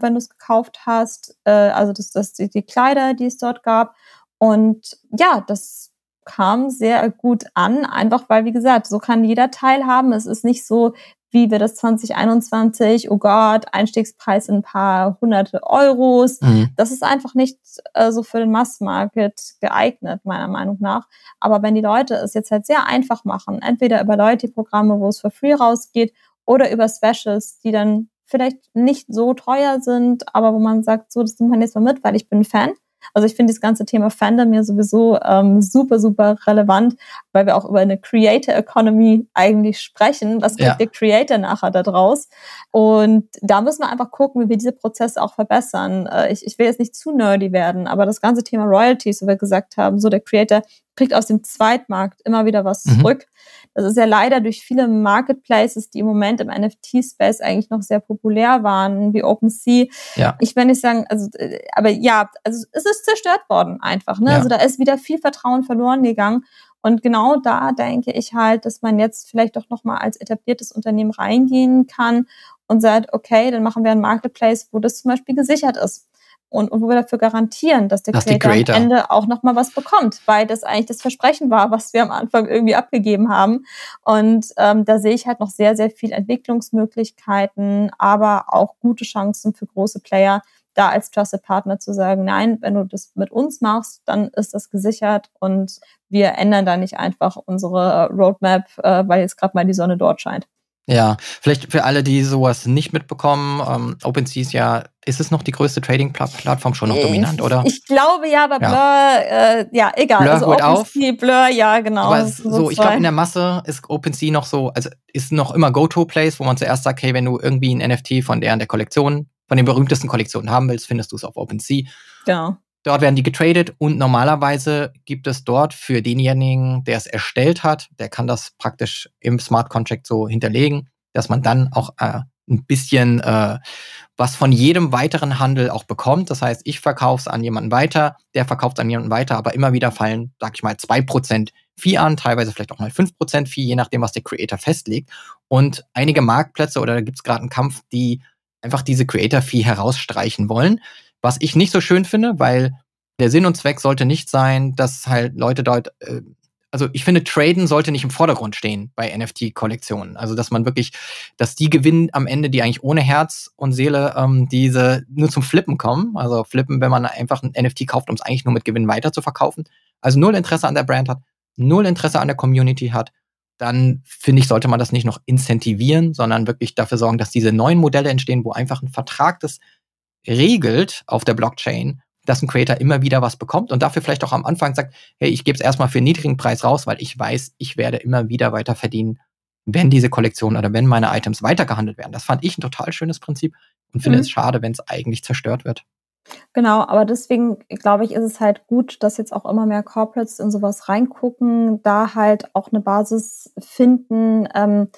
B: wenn du es gekauft hast. Äh, also das, das die, die Kleider, die es dort gab. Und ja, das kam sehr gut an, einfach weil, wie gesagt, so kann jeder teilhaben. Es ist nicht so, wie wir das 2021, oh Gott, Einstiegspreis in ein paar hunderte Euros. Mhm. Das ist einfach nicht äh, so für den Massmarket geeignet, meiner Meinung nach. Aber wenn die Leute es jetzt halt sehr einfach machen, entweder über Loyalty-Programme, wo es für free rausgeht, oder über Specials, die dann vielleicht nicht so teuer sind, aber wo man sagt, so, das nimmt man jetzt mal mit, weil ich bin Fan. Also ich finde das ganze Thema Fandom mir sowieso ähm, super, super relevant, weil wir auch über eine Creator Economy eigentlich sprechen. Was kriegt ja. der Creator nachher da draus? Und da müssen wir einfach gucken, wie wir diese Prozesse auch verbessern. Äh, ich, ich will jetzt nicht zu nerdy werden, aber das ganze Thema Royalties, wo wir gesagt haben, so der Creator kriegt aus dem Zweitmarkt immer wieder was mhm. zurück. Das ist ja leider durch viele Marketplaces, die im Moment im NFT-Space eigentlich noch sehr populär waren, wie OpenSea. Ja. Ich will nicht sagen, also, äh, aber ja, also es ist zerstört worden einfach. Ne? Ja. Also da ist wieder viel Vertrauen verloren gegangen. Und genau da denke ich halt, dass man jetzt vielleicht doch nochmal als etabliertes Unternehmen reingehen kann und sagt, okay, dann machen wir ein Marketplace, wo das zum Beispiel gesichert ist und, und wo wir dafür garantieren, dass der dass Creator, Creator, am Ende auch nochmal was bekommt, weil das eigentlich das Versprechen war, was wir am Anfang irgendwie abgegeben haben. Und ähm, da sehe ich halt noch sehr, sehr viel Entwicklungsmöglichkeiten, aber auch gute Chancen für große Player, da als Trusted Partner zu sagen, nein, wenn du das mit uns machst, dann ist das gesichert und wir ändern da nicht einfach unsere Roadmap, äh, weil jetzt gerade mal die Sonne dort scheint.
A: Ja, vielleicht für alle, die sowas nicht mitbekommen, ähm, OpenSea ist ja, ist es noch die größte Trading-Plattform schon noch dominant, oder?
B: Ich glaube ja, aber Blur, ja, äh, ja egal.
A: Blur also OpenSea,
B: auf. Blur, ja, genau.
A: Aber so, so ich glaube, in der Masse ist OpenSea noch so, also ist noch immer Go-To-Place, wo man zuerst sagt, hey, wenn du irgendwie ein NFT von der der Kollektion, von den berühmtesten Kollektionen haben willst, findest du es auf OpenSea.
B: Genau.
A: Dort werden die getradet und normalerweise gibt es dort für denjenigen, der es erstellt hat, der kann das praktisch im Smart Contract so hinterlegen, dass man dann auch äh, ein bisschen äh, was von jedem weiteren Handel auch bekommt. Das heißt, ich verkaufe es an jemanden weiter, der verkauft an jemanden weiter, aber immer wieder fallen, sag ich mal, zwei Prozent Fee an, teilweise vielleicht auch mal fünf Prozent Fee, je nachdem, was der Creator festlegt. Und einige Marktplätze oder da gibt es gerade einen Kampf, die einfach diese Creator-Fee herausstreichen wollen. Was ich nicht so schön finde, weil der Sinn und Zweck sollte nicht sein, dass halt Leute dort, äh, also ich finde, Traden sollte nicht im Vordergrund stehen bei NFT-Kollektionen. Also dass man wirklich, dass die gewinnen am Ende, die eigentlich ohne Herz und Seele ähm, diese nur zum Flippen kommen. Also Flippen, wenn man einfach ein NFT kauft, um es eigentlich nur mit Gewinn weiter zu verkaufen. Also null Interesse an der Brand hat, null Interesse an der Community hat, dann finde ich, sollte man das nicht noch incentivieren, sondern wirklich dafür sorgen, dass diese neuen Modelle entstehen, wo einfach ein Vertrag das regelt auf der Blockchain, dass ein Creator immer wieder was bekommt und dafür vielleicht auch am Anfang sagt, hey, ich gebe es erstmal für einen niedrigen Preis raus, weil ich weiß, ich werde immer wieder weiter verdienen, wenn diese Kollektion oder wenn meine Items weitergehandelt werden. Das fand ich ein total schönes Prinzip und finde mhm. es schade, wenn es eigentlich zerstört wird.
B: Genau, aber deswegen glaube ich, ist es halt gut, dass jetzt auch immer mehr Corporates in sowas reingucken, da halt auch eine Basis finden. Ähm,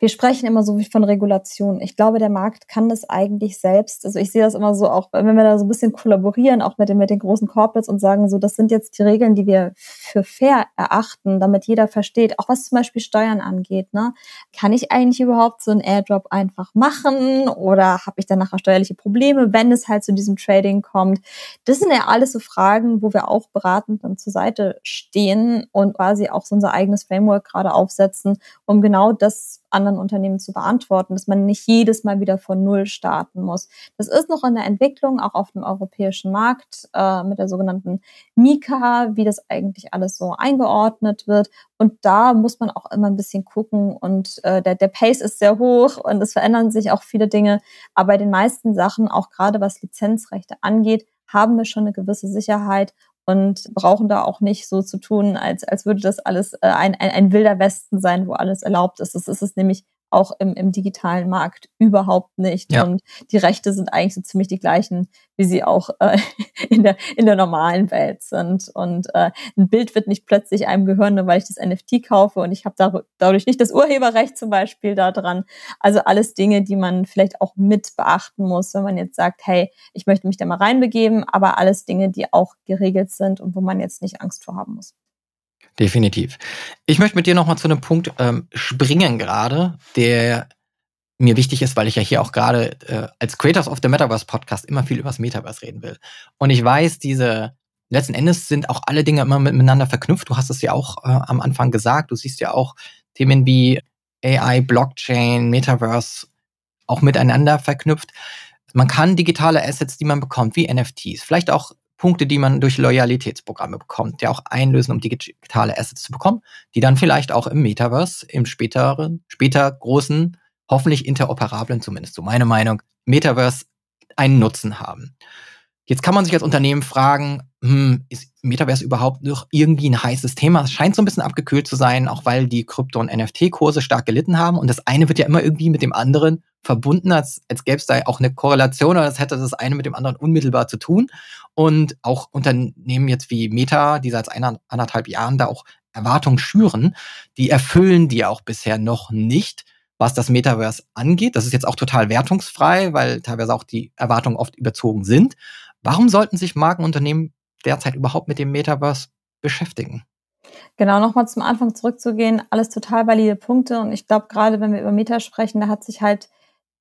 B: wir sprechen immer so wie von Regulation. Ich glaube, der Markt kann das eigentlich selbst. Also ich sehe das immer so auch, wenn wir da so ein bisschen kollaborieren, auch mit den, mit den großen Corporates und sagen so, das sind jetzt die Regeln, die wir für fair erachten, damit jeder versteht, auch was zum Beispiel Steuern angeht. Ne? Kann ich eigentlich überhaupt so einen Airdrop einfach machen oder habe ich dann nachher steuerliche Probleme, wenn es halt zu diesem Trading kommt? Das sind ja alles so Fragen, wo wir auch beratend dann zur Seite stehen und quasi auch so unser eigenes Framework gerade aufsetzen, um genau das anderen Unternehmen zu beantworten, dass man nicht jedes Mal wieder von Null starten muss. Das ist noch in der Entwicklung, auch auf dem europäischen Markt äh, mit der sogenannten Mika, wie das eigentlich alles so eingeordnet wird. Und da muss man auch immer ein bisschen gucken und äh, der, der Pace ist sehr hoch und es verändern sich auch viele Dinge. Aber bei den meisten Sachen, auch gerade was Lizenzrechte angeht, haben wir schon eine gewisse Sicherheit und brauchen da auch nicht so zu tun, als, als würde das alles äh, ein, ein, ein wilder Westen sein, wo alles erlaubt ist. Das ist es nämlich auch im, im digitalen Markt überhaupt nicht. Ja. Und die Rechte sind eigentlich so ziemlich die gleichen, wie sie auch äh, in, der, in der normalen Welt sind. Und äh, ein Bild wird nicht plötzlich einem gehören, nur weil ich das NFT kaufe und ich habe da, dadurch nicht das Urheberrecht zum Beispiel da dran. Also alles Dinge, die man vielleicht auch mit beachten muss, wenn man jetzt sagt, hey, ich möchte mich da mal reinbegeben, aber alles Dinge, die auch geregelt sind und wo man jetzt nicht Angst vor haben muss.
A: Definitiv. Ich möchte mit dir nochmal zu einem Punkt ähm, springen gerade, der mir wichtig ist, weil ich ja hier auch gerade äh, als Creators of the Metaverse Podcast immer viel über das Metaverse reden will. Und ich weiß, diese letzten Endes sind auch alle Dinge immer miteinander verknüpft. Du hast es ja auch äh, am Anfang gesagt. Du siehst ja auch Themen wie AI, Blockchain, Metaverse auch miteinander verknüpft. Man kann digitale Assets, die man bekommt, wie NFTs, vielleicht auch Punkte, die man durch Loyalitätsprogramme bekommt, ja auch einlösen, um digitale Assets zu bekommen, die dann vielleicht auch im Metaverse, im späteren, später großen, hoffentlich interoperablen, zumindest so meine Meinung, Metaverse einen Nutzen haben. Jetzt kann man sich als Unternehmen fragen, hm, ist Metaverse überhaupt noch irgendwie ein heißes Thema? Es scheint so ein bisschen abgekühlt zu sein, auch weil die Krypto- und NFT-Kurse stark gelitten haben. Und das eine wird ja immer irgendwie mit dem anderen verbunden, als, als gäbe es da auch eine Korrelation oder als hätte das eine mit dem anderen unmittelbar zu tun. Und auch Unternehmen jetzt wie Meta, die seit einer, anderthalb Jahren da auch Erwartungen schüren, die erfüllen die auch bisher noch nicht, was das Metaverse angeht. Das ist jetzt auch total wertungsfrei, weil teilweise auch die Erwartungen oft überzogen sind. Warum sollten sich Markenunternehmen derzeit überhaupt mit dem Metaverse beschäftigen?
B: Genau, nochmal zum Anfang zurückzugehen, alles total valide Punkte. Und ich glaube, gerade wenn wir über Meta sprechen, da hat sich halt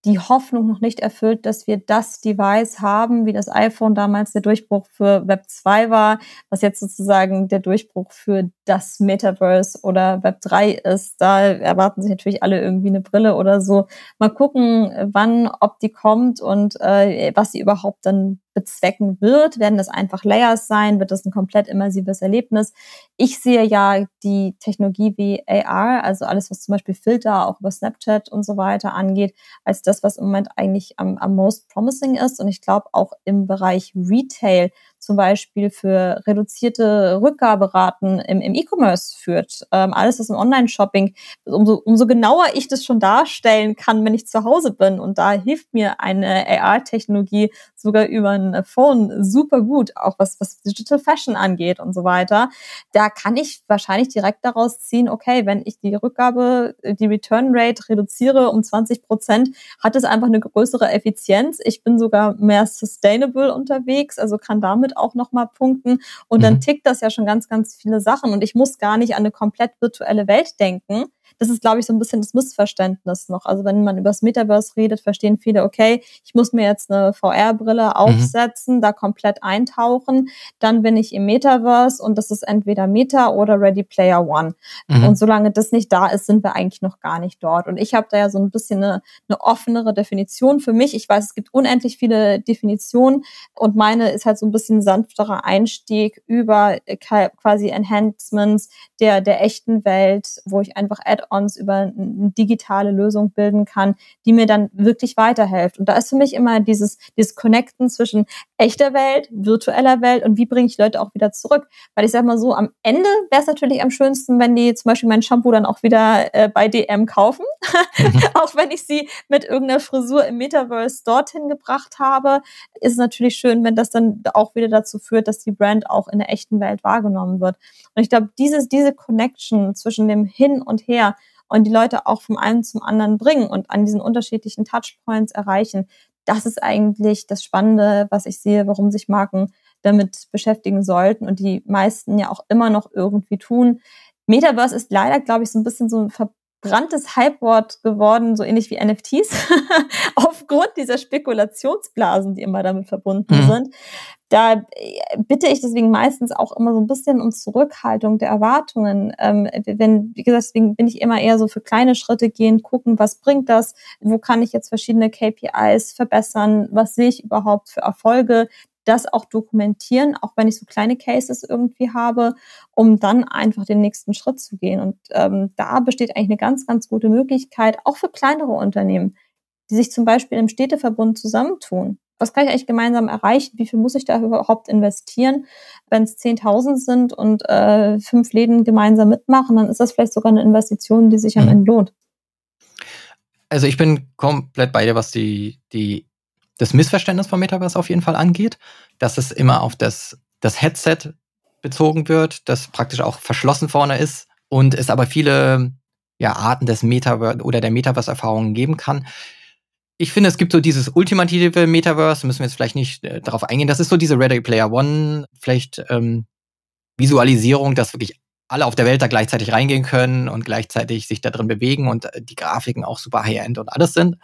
B: die Hoffnung noch nicht erfüllt, dass wir das Device haben, wie das iPhone damals der Durchbruch für Web 2 war, was jetzt sozusagen der Durchbruch für das Metaverse oder Web 3 ist. Da erwarten sich natürlich alle irgendwie eine Brille oder so. Mal gucken, wann, ob die kommt und äh, was sie überhaupt dann bezwecken wird. Werden das einfach Layers sein? Wird das ein komplett immersives Erlebnis? Ich sehe ja die Technologie wie AR, also alles, was zum Beispiel Filter auch über Snapchat und so weiter angeht, als das, was im Moment eigentlich am, am most promising ist. Und ich glaube auch im Bereich Retail zum Beispiel für reduzierte Rückgaberaten im, im E-Commerce führt. Ähm, alles, was im Online-Shopping, umso, umso genauer ich das schon darstellen kann, wenn ich zu Hause bin. Und da hilft mir eine AR-Technologie sogar über ein Phone super gut, auch was, was Digital Fashion angeht und so weiter. Da kann ich wahrscheinlich direkt daraus ziehen, okay, wenn ich die Rückgabe, die Return Rate reduziere um 20 Prozent, hat es einfach eine größere Effizienz. Ich bin sogar mehr sustainable unterwegs, also kann damit auch nochmal punkten. Und dann mhm. tickt das ja schon ganz, ganz viele Sachen. Und ich muss gar nicht an eine komplett virtuelle Welt denken, das ist, glaube ich, so ein bisschen das Missverständnis noch. Also wenn man über das Metaverse redet, verstehen viele, okay, ich muss mir jetzt eine VR-Brille mhm. aufsetzen, mhm. da komplett eintauchen, dann bin ich im Metaverse und das ist entweder Meta oder Ready Player One. Mhm. Und solange das nicht da ist, sind wir eigentlich noch gar nicht dort. Und ich habe da ja so ein bisschen eine, eine offenere Definition für mich. Ich weiß, es gibt unendlich viele Definitionen und meine ist halt so ein bisschen sanfterer Einstieg über äh, quasi Enhancements der, der echten Welt, wo ich einfach Add Add-ons, über eine digitale Lösung bilden kann, die mir dann wirklich weiterhilft. Und da ist für mich immer dieses, dieses Connecten zwischen echter Welt, virtueller Welt und wie bringe ich Leute auch wieder zurück. Weil ich sag mal so, am Ende wäre es natürlich am schönsten, wenn die zum Beispiel mein Shampoo dann auch wieder äh, bei DM kaufen. Mhm. auch wenn ich sie mit irgendeiner Frisur im Metaverse dorthin gebracht habe, ist es natürlich schön, wenn das dann auch wieder dazu führt, dass die Brand auch in der echten Welt wahrgenommen wird. Und ich glaube, dieses, diese Connection zwischen dem Hin und Her und die Leute auch vom einen zum anderen bringen und an diesen unterschiedlichen Touchpoints erreichen. Das ist eigentlich das Spannende, was ich sehe, warum sich Marken damit beschäftigen sollten und die meisten ja auch immer noch irgendwie tun. Metaverse ist leider, glaube ich, so ein bisschen so ein verbranntes Hypewort geworden, so ähnlich wie NFTs, aufgrund dieser Spekulationsblasen, die immer damit verbunden mhm. sind da äh, bitte ich deswegen meistens auch immer so ein bisschen um Zurückhaltung der Erwartungen. Ähm, wenn, wie gesagt, deswegen bin ich immer eher so für kleine Schritte gehen, gucken, was bringt das, wo kann ich jetzt verschiedene KPIs verbessern, was sehe ich überhaupt für Erfolge, das auch dokumentieren, auch wenn ich so kleine Cases irgendwie habe, um dann einfach den nächsten Schritt zu gehen. Und ähm, da besteht eigentlich eine ganz, ganz gute Möglichkeit, auch für kleinere Unternehmen, die sich zum Beispiel im Städteverbund zusammentun was kann ich eigentlich gemeinsam erreichen? Wie viel muss ich da überhaupt investieren? Wenn es 10.000 sind und äh, fünf Läden gemeinsam mitmachen, dann ist das vielleicht sogar eine Investition, die sich am mhm. Ende lohnt.
A: Also ich bin komplett bei dir, was die, die, das Missverständnis von Metaverse auf jeden Fall angeht, dass es immer auf das, das Headset bezogen wird, das praktisch auch verschlossen vorne ist und es aber viele ja, Arten des Metaverse oder der Metaverse-Erfahrungen geben kann ich finde, es gibt so dieses ultimative Metaverse, müssen wir jetzt vielleicht nicht äh, darauf eingehen. Das ist so diese Ready Player One, vielleicht ähm, Visualisierung, dass wirklich alle auf der Welt da gleichzeitig reingehen können und gleichzeitig sich da drin bewegen und äh, die Grafiken auch super High-End und alles sind.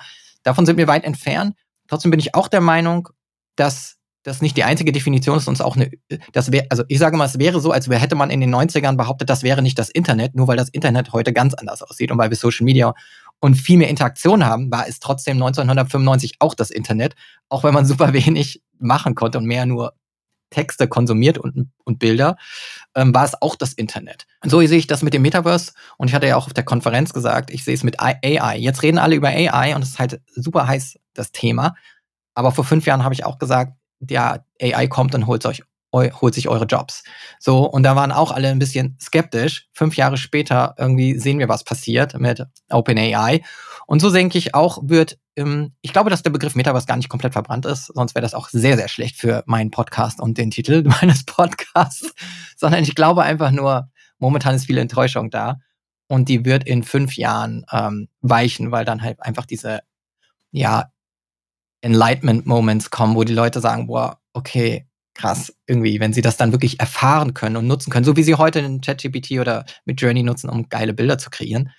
A: Davon sind wir weit entfernt. Trotzdem bin ich auch der Meinung, dass das nicht die einzige Definition ist und es auch eine, das wäre, also ich sage mal, es wäre so, als hätte man in den 90ern behauptet, das wäre nicht das Internet, nur weil das Internet heute ganz anders aussieht und weil wir Social Media und viel mehr Interaktion haben, war es trotzdem 1995 auch das Internet, auch wenn man super wenig machen konnte und mehr nur Texte konsumiert und, und Bilder, ähm, war es auch das Internet. Und so sehe ich das mit dem Metaverse und ich hatte ja auch auf der Konferenz gesagt, ich sehe es mit AI. Jetzt reden alle über AI und es ist halt super heiß, das Thema. Aber vor fünf Jahren habe ich auch gesagt, der AI kommt und holt euch holt sich eure Jobs. So, und da waren auch alle ein bisschen skeptisch. Fünf Jahre später irgendwie sehen wir, was passiert mit OpenAI. Und so denke ich auch, wird, ähm, ich glaube, dass der Begriff Metaverse gar nicht komplett verbrannt ist, sonst wäre das auch sehr, sehr schlecht für meinen Podcast und den Titel meines Podcasts, sondern ich glaube einfach nur, momentan ist viel Enttäuschung da und die wird in fünf Jahren ähm, weichen, weil dann halt einfach diese, ja, Enlightenment Moments kommen, wo die Leute sagen, boah, okay, krass irgendwie, wenn sie das dann wirklich erfahren können und nutzen können, so wie sie heute in ChatGPT oder mit Journey nutzen, um geile Bilder zu kreieren.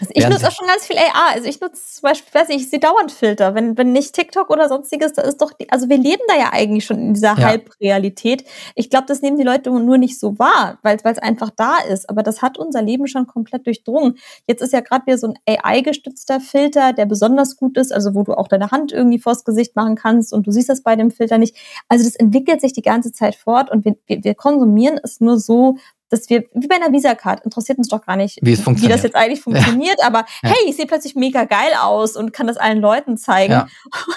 B: Also ich nutze auch schon ganz viel AR. Also ich nutze zum Beispiel, weiß nicht, ich sehe dauernd Filter. Wenn, wenn nicht TikTok oder sonstiges, da ist doch, die, also wir leben da ja eigentlich schon in dieser ja. Halbrealität. Ich glaube, das nehmen die Leute nur nicht so wahr, weil es einfach da ist. Aber das hat unser Leben schon komplett durchdrungen. Jetzt ist ja gerade wieder so ein AI-gestützter Filter, der besonders gut ist, also wo du auch deine Hand irgendwie vors Gesicht machen kannst und du siehst das bei dem Filter nicht. Also das entwickelt sich die ganze Zeit fort und wir, wir, wir konsumieren es nur so, dass wir, wie bei einer Visa-Card, interessiert uns doch gar nicht,
A: wie, wie
B: das jetzt eigentlich funktioniert, ja. aber ja. hey, ich sehe plötzlich mega geil aus und kann das allen Leuten zeigen. Ja.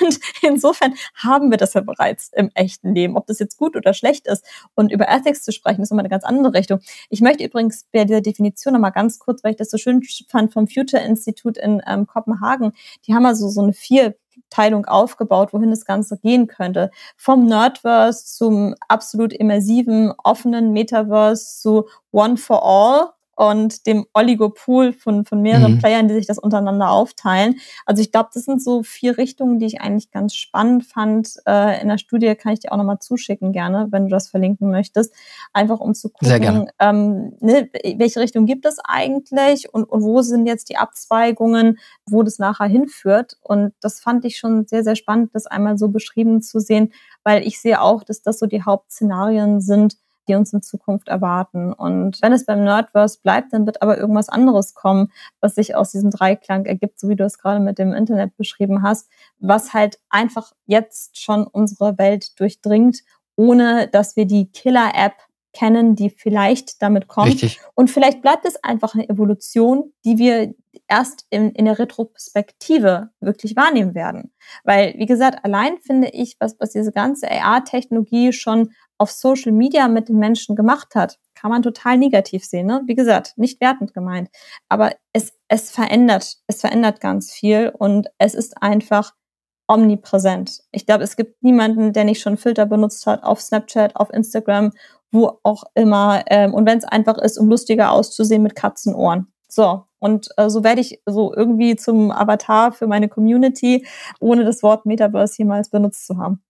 B: Und insofern haben wir das ja bereits im echten Leben. Ob das jetzt gut oder schlecht ist und über Ethics zu sprechen, ist immer eine ganz andere Richtung. Ich möchte übrigens bei dieser Definition nochmal ganz kurz, weil ich das so schön fand vom Future Institute in ähm, Kopenhagen, die haben also so eine vier Teilung aufgebaut, wohin das Ganze gehen könnte. Vom Nerdverse zum absolut immersiven, offenen Metaverse zu One for All, und dem Oligopool von, von mehreren mhm. Playern, die sich das untereinander aufteilen. Also ich glaube, das sind so vier Richtungen, die ich eigentlich ganz spannend fand. Äh, in der Studie kann ich dir auch nochmal zuschicken, gerne, wenn du das verlinken möchtest. Einfach um zu gucken, ähm, ne, welche Richtung gibt es eigentlich und, und wo sind jetzt die Abzweigungen, wo das nachher hinführt. Und das fand ich schon sehr, sehr spannend, das einmal so beschrieben zu sehen, weil ich sehe auch, dass das so die Hauptszenarien sind, die uns in Zukunft erwarten. Und wenn es beim Nerdverse bleibt, dann wird aber irgendwas anderes kommen, was sich aus diesem Dreiklang ergibt, so wie du es gerade mit dem Internet beschrieben hast, was halt einfach jetzt schon unsere Welt durchdringt, ohne dass wir die Killer-App kennen, die vielleicht damit kommt.
A: Richtig.
B: Und vielleicht bleibt es einfach eine Evolution, die wir erst in, in der Retrospektive wirklich wahrnehmen werden. Weil, wie gesagt, allein finde ich, was, was diese ganze AR-Technologie schon auf Social Media mit den Menschen gemacht hat, kann man total negativ sehen. Ne? Wie gesagt, nicht wertend gemeint. Aber es, es verändert, es verändert ganz viel und es ist einfach omnipräsent. Ich glaube, es gibt niemanden, der nicht schon Filter benutzt hat auf Snapchat, auf Instagram, wo auch immer. Ähm, und wenn es einfach ist, um lustiger auszusehen mit Katzenohren. So, und äh, so werde ich so irgendwie zum Avatar für meine Community, ohne das Wort Metaverse jemals benutzt zu haben.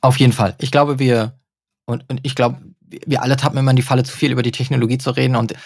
A: Auf jeden Fall. Ich glaube, wir, und, und ich glaube, wir alle tappen immer in die Falle, zu viel über die Technologie zu reden und äh,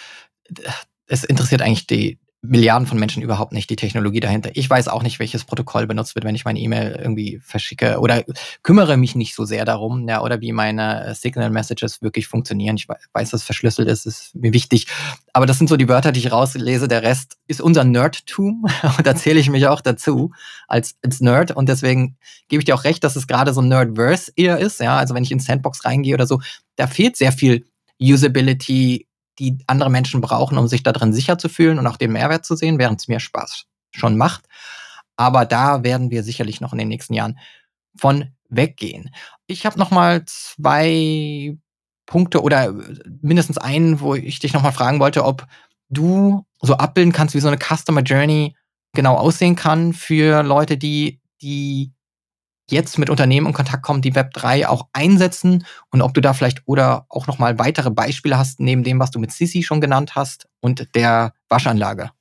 A: es interessiert eigentlich die, Milliarden von Menschen überhaupt nicht die Technologie dahinter. Ich weiß auch nicht, welches Protokoll benutzt wird, wenn ich meine E-Mail irgendwie verschicke oder kümmere mich nicht so sehr darum, ja, oder wie meine Signal Messages wirklich funktionieren. Ich weiß, dass es verschlüsselt ist, ist mir wichtig. Aber das sind so die Wörter, die ich rauslese. Der Rest ist unser Nerdtum und da zähle ich mich auch dazu als, als Nerd und deswegen gebe ich dir auch recht, dass es gerade so ein Nerdverse eher ist, ja. Also wenn ich in Sandbox reingehe oder so, da fehlt sehr viel Usability, die andere Menschen brauchen, um sich darin sicher zu fühlen und auch den Mehrwert zu sehen, während es mir Spaß schon macht. Aber da werden wir sicherlich noch in den nächsten Jahren von weggehen. Ich habe noch mal zwei Punkte oder mindestens einen, wo ich dich noch mal fragen wollte, ob du so abbilden kannst, wie so eine Customer Journey genau aussehen kann für Leute, die die jetzt mit Unternehmen in Kontakt kommen, die Web3 auch einsetzen und ob du da vielleicht oder auch nochmal weitere Beispiele hast, neben dem, was du mit Sisi schon genannt hast und der Waschanlage.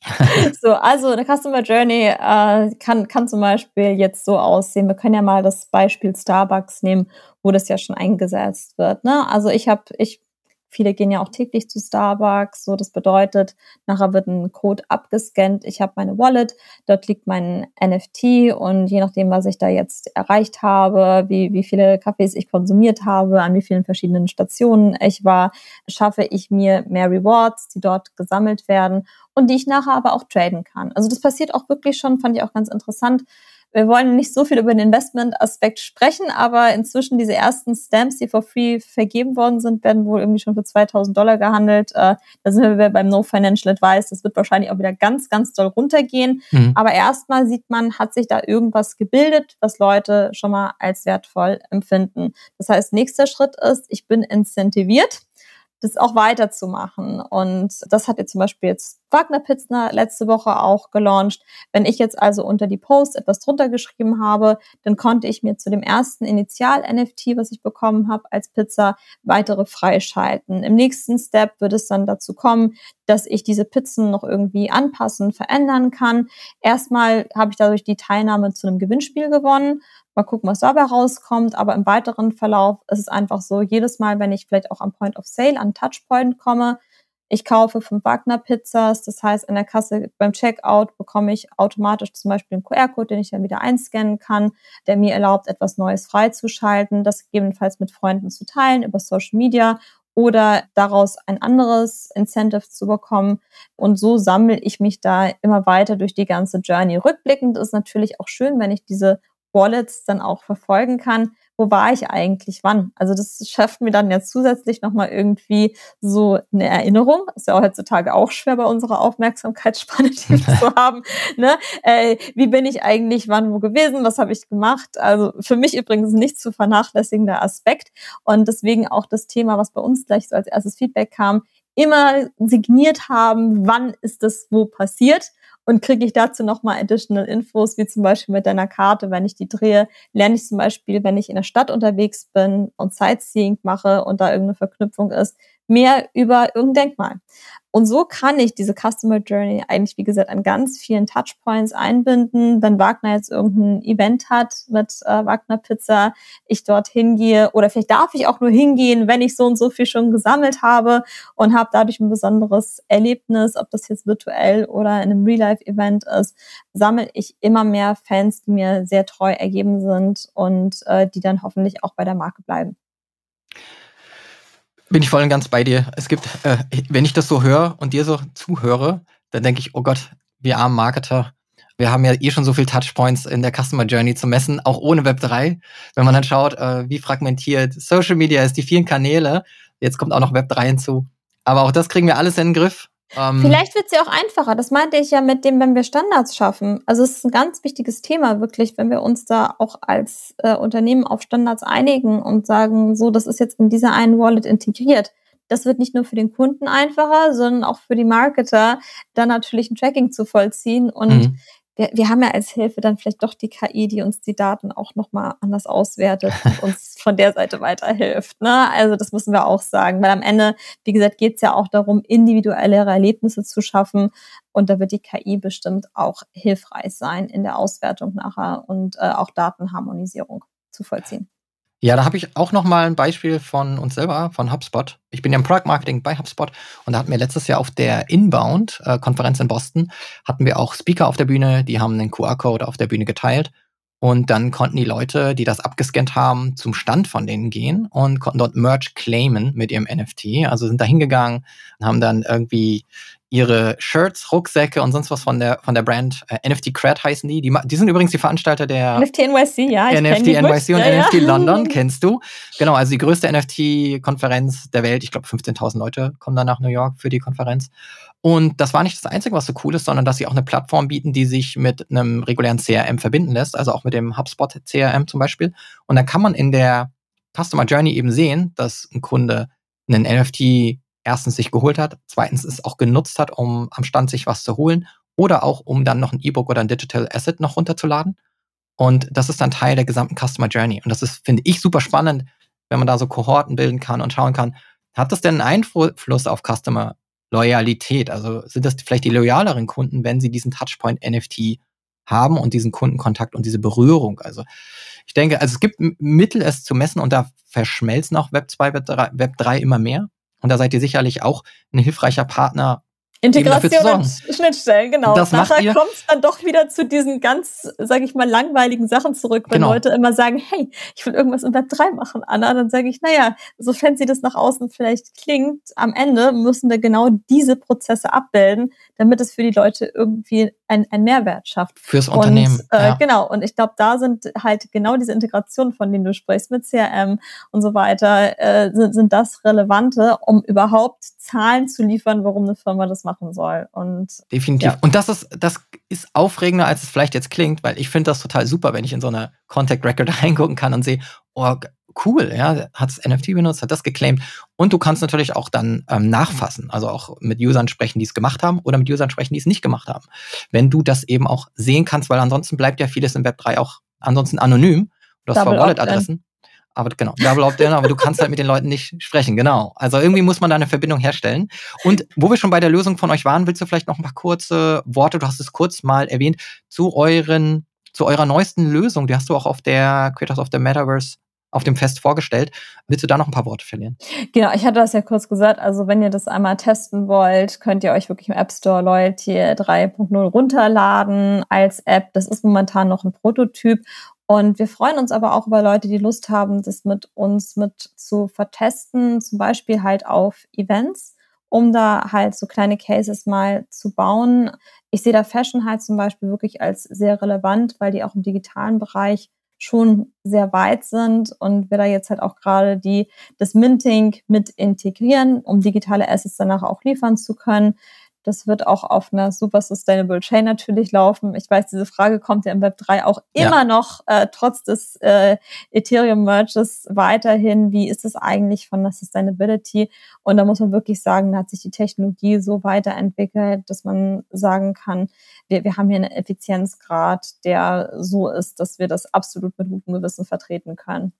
B: so, also eine Customer Journey äh, kann, kann zum Beispiel jetzt so aussehen. Wir können ja mal das Beispiel Starbucks nehmen, wo das ja schon eingesetzt wird. Ne? Also ich habe, ich Viele gehen ja auch täglich zu Starbucks. So, das bedeutet, nachher wird ein Code abgescannt. Ich habe meine Wallet, dort liegt mein NFT und je nachdem, was ich da jetzt erreicht habe, wie, wie viele Kaffees ich konsumiert habe, an wie vielen verschiedenen Stationen ich war, schaffe ich mir mehr Rewards, die dort gesammelt werden und die ich nachher aber auch traden kann. Also das passiert auch wirklich schon, fand ich auch ganz interessant wir wollen nicht so viel über den Investment-Aspekt sprechen, aber inzwischen diese ersten Stamps, die for free vergeben worden sind, werden wohl irgendwie schon für 2000 Dollar gehandelt. Äh, da sind wir beim No Financial Advice. Das wird wahrscheinlich auch wieder ganz, ganz doll runtergehen. Mhm. Aber erstmal sieht man, hat sich da irgendwas gebildet, was Leute schon mal als wertvoll empfinden. Das heißt, nächster Schritt ist, ich bin incentiviert das auch weiterzumachen. Und das hat jetzt zum Beispiel jetzt Wagner Pitzner letzte Woche auch gelauncht. Wenn ich jetzt also unter die Post etwas drunter geschrieben habe, dann konnte ich mir zu dem ersten Initial-NFT, was ich bekommen habe als Pizza, weitere freischalten. Im nächsten Step wird es dann dazu kommen, dass ich diese Pizzen noch irgendwie anpassen, verändern kann. Erstmal habe ich dadurch die Teilnahme zu einem Gewinnspiel gewonnen Mal gucken, was dabei rauskommt. Aber im weiteren Verlauf ist es einfach so, jedes Mal, wenn ich vielleicht auch am Point of Sale, an Touchpoint komme, ich kaufe fünf Wagner-Pizzas, das heißt, an der Kasse beim Checkout bekomme ich automatisch zum Beispiel einen QR-Code, den ich dann wieder einscannen kann, der mir erlaubt, etwas Neues freizuschalten, das gegebenenfalls mit Freunden zu teilen über Social Media oder daraus ein anderes Incentive zu bekommen. Und so sammle ich mich da immer weiter durch die ganze Journey. Rückblickend ist natürlich auch schön, wenn ich diese Wallets dann auch verfolgen kann, wo war ich eigentlich wann? Also das schafft mir dann ja zusätzlich nochmal irgendwie so eine Erinnerung. Ist ja heutzutage auch schwer bei unserer Aufmerksamkeitsspanne, die wir so haben. Ne? Äh, wie bin ich eigentlich wann wo gewesen? Was habe ich gemacht? Also für mich übrigens nicht zu vernachlässigender Aspekt. Und deswegen auch das Thema, was bei uns gleich so als erstes Feedback kam, immer signiert haben, wann ist das wo passiert und kriege ich dazu nochmal additional Infos, wie zum Beispiel mit deiner Karte, wenn ich die drehe, lerne ich zum Beispiel, wenn ich in der Stadt unterwegs bin und Sightseeing mache und da irgendeine Verknüpfung ist, mehr über irgendein Denkmal. Und so kann ich diese Customer Journey eigentlich, wie gesagt, an ganz vielen Touchpoints einbinden. Wenn Wagner jetzt irgendein Event hat mit äh, Wagner Pizza, ich dort hingehe oder vielleicht darf ich auch nur hingehen, wenn ich so und so viel schon gesammelt habe und habe dadurch ein besonderes Erlebnis, ob das jetzt virtuell oder in einem Real-Life-Event ist, sammle ich immer mehr Fans, die mir sehr treu ergeben sind und äh, die dann hoffentlich auch bei der Marke bleiben.
A: Bin ich voll und ganz bei dir. Es gibt, äh, wenn ich das so höre und dir so zuhöre, dann denke ich, oh Gott, wir armen Marketer, wir haben ja eh schon so viel Touchpoints in der Customer Journey zu messen, auch ohne Web 3. Wenn man dann schaut, äh, wie fragmentiert Social Media ist, die vielen Kanäle, jetzt kommt auch noch Web 3 hinzu. Aber auch das kriegen wir alles in den Griff.
B: Ähm, Vielleicht wird es ja auch einfacher. Das meinte ich ja mit dem, wenn wir Standards schaffen. Also es ist ein ganz wichtiges Thema, wirklich, wenn wir uns da auch als äh, Unternehmen auf Standards einigen und sagen, so, das ist jetzt in dieser einen Wallet integriert. Das wird nicht nur für den Kunden einfacher, sondern auch für die Marketer, da natürlich ein Tracking zu vollziehen. Und mhm wir, wir haben ja als Hilfe dann vielleicht doch die KI, die uns die Daten auch nochmal anders auswertet und uns von der Seite weiterhilft. Ne? Also das müssen wir auch sagen, weil am Ende, wie gesagt, geht es ja auch darum, individuellere Erlebnisse zu schaffen und da wird die KI bestimmt auch hilfreich sein in der Auswertung nachher und äh, auch Datenharmonisierung zu vollziehen.
A: Ja, da habe ich auch noch mal ein Beispiel von uns selber, von HubSpot. Ich bin ja im Product Marketing bei HubSpot und da hatten wir letztes Jahr auf der Inbound-Konferenz in Boston, hatten wir auch Speaker auf der Bühne, die haben einen QR-Code auf der Bühne geteilt und dann konnten die Leute, die das abgescannt haben, zum Stand von denen gehen und konnten dort Merch claimen mit ihrem NFT. Also sind da hingegangen, haben dann irgendwie ihre Shirts, Rucksäcke und sonst was von der von der Brand äh, NFT Cred heißen die. die. Die sind übrigens die Veranstalter der
B: NFT NYC, ja.
A: NFT NYC und ja, NFT ja. London kennst du. Genau, also die größte NFT-Konferenz der Welt. Ich glaube, 15.000 Leute kommen da nach New York für die Konferenz. Und das war nicht das Einzige, was so cool ist, sondern dass sie auch eine Plattform bieten, die sich mit einem regulären CRM verbinden lässt, also auch mit dem HubSpot CRM zum Beispiel. Und dann kann man in der Customer Journey eben sehen, dass ein Kunde einen NFT erstens sich geholt hat, zweitens es auch genutzt hat, um am Stand sich was zu holen oder auch um dann noch ein E-Book oder ein Digital Asset noch runterzuladen. Und das ist dann Teil der gesamten Customer Journey. Und das ist, finde ich, super spannend, wenn man da so Kohorten bilden kann und schauen kann, hat das denn einen Einfluss auf Customer Loyalität? Also sind das vielleicht die loyaleren Kunden, wenn sie diesen Touchpoint NFT haben und diesen Kundenkontakt und diese Berührung? Also ich denke, also es gibt Mittel, es zu messen und da verschmelzen auch Web 2, Web 3, Web 3 immer mehr. Und da seid ihr sicherlich auch ein hilfreicher Partner,
B: Integration und Schnittstellen, genau. Das Nachher kommt es dann doch wieder zu diesen ganz, sage ich mal, langweiligen Sachen zurück, wenn genau. Leute immer sagen, hey, ich will irgendwas in Web 3 machen, Anna. Dann sage ich, naja, so fancy das nach außen vielleicht klingt, am Ende müssen wir genau diese Prozesse abbilden, damit es für die Leute irgendwie ein, ein Mehrwert schafft.
A: Fürs Unternehmen.
B: Und, äh, ja. Genau. Und ich glaube, da sind halt genau diese Integrationen, von denen du sprichst, mit CRM und so weiter, äh, sind, sind das relevante, um überhaupt Zahlen zu liefern, warum eine Firma das machen soll. Und
A: definitiv. Ja. Und das ist, das ist aufregender, als es vielleicht jetzt klingt, weil ich finde das total super, wenn ich in so eine Contact Record reingucken kann und sehe, oh, cool, ja, hat das NFT benutzt, hat das geclaimed. Und du kannst natürlich auch dann ähm, nachfassen, also auch mit Usern sprechen, die es gemacht haben oder mit Usern sprechen, die es nicht gemacht haben. Wenn du das eben auch sehen kannst, weil ansonsten bleibt ja vieles im Web 3 auch ansonsten anonym. Du hast zwar Wallet-Adressen, aber genau, Double Opt-in, aber du kannst halt mit den Leuten nicht sprechen, genau. Also irgendwie muss man da eine Verbindung herstellen. Und wo wir schon bei der Lösung von euch waren, willst du vielleicht noch ein paar kurze Worte, du hast es kurz mal erwähnt, zu euren, zu eurer neuesten Lösung, die hast du auch auf der Creators of the Metaverse auf dem Fest vorgestellt. Willst du da noch ein paar Worte verlieren?
B: Genau, ich hatte das ja kurz gesagt. Also wenn ihr das einmal testen wollt, könnt ihr euch wirklich im App Store Loyalty 3.0 runterladen als App. Das ist momentan noch ein Prototyp. Und wir freuen uns aber auch über Leute, die Lust haben, das mit uns mit zu vertesten, zum Beispiel halt auf Events, um da halt so kleine Cases mal zu bauen. Ich sehe da Fashion halt zum Beispiel wirklich als sehr relevant, weil die auch im digitalen Bereich schon sehr weit sind und wir da jetzt halt auch gerade die, das Minting mit integrieren, um digitale Assets danach auch liefern zu können. Das wird auch auf einer super sustainable Chain natürlich laufen. Ich weiß, diese Frage kommt ja im Web 3 auch immer ja. noch, äh, trotz des äh, Ethereum-Merges weiterhin. Wie ist es eigentlich von der Sustainability? Und da muss man wirklich sagen, da hat sich die Technologie so weiterentwickelt, dass man sagen kann, wir, wir haben hier einen Effizienzgrad, der so ist, dass wir das absolut mit gutem Gewissen vertreten können.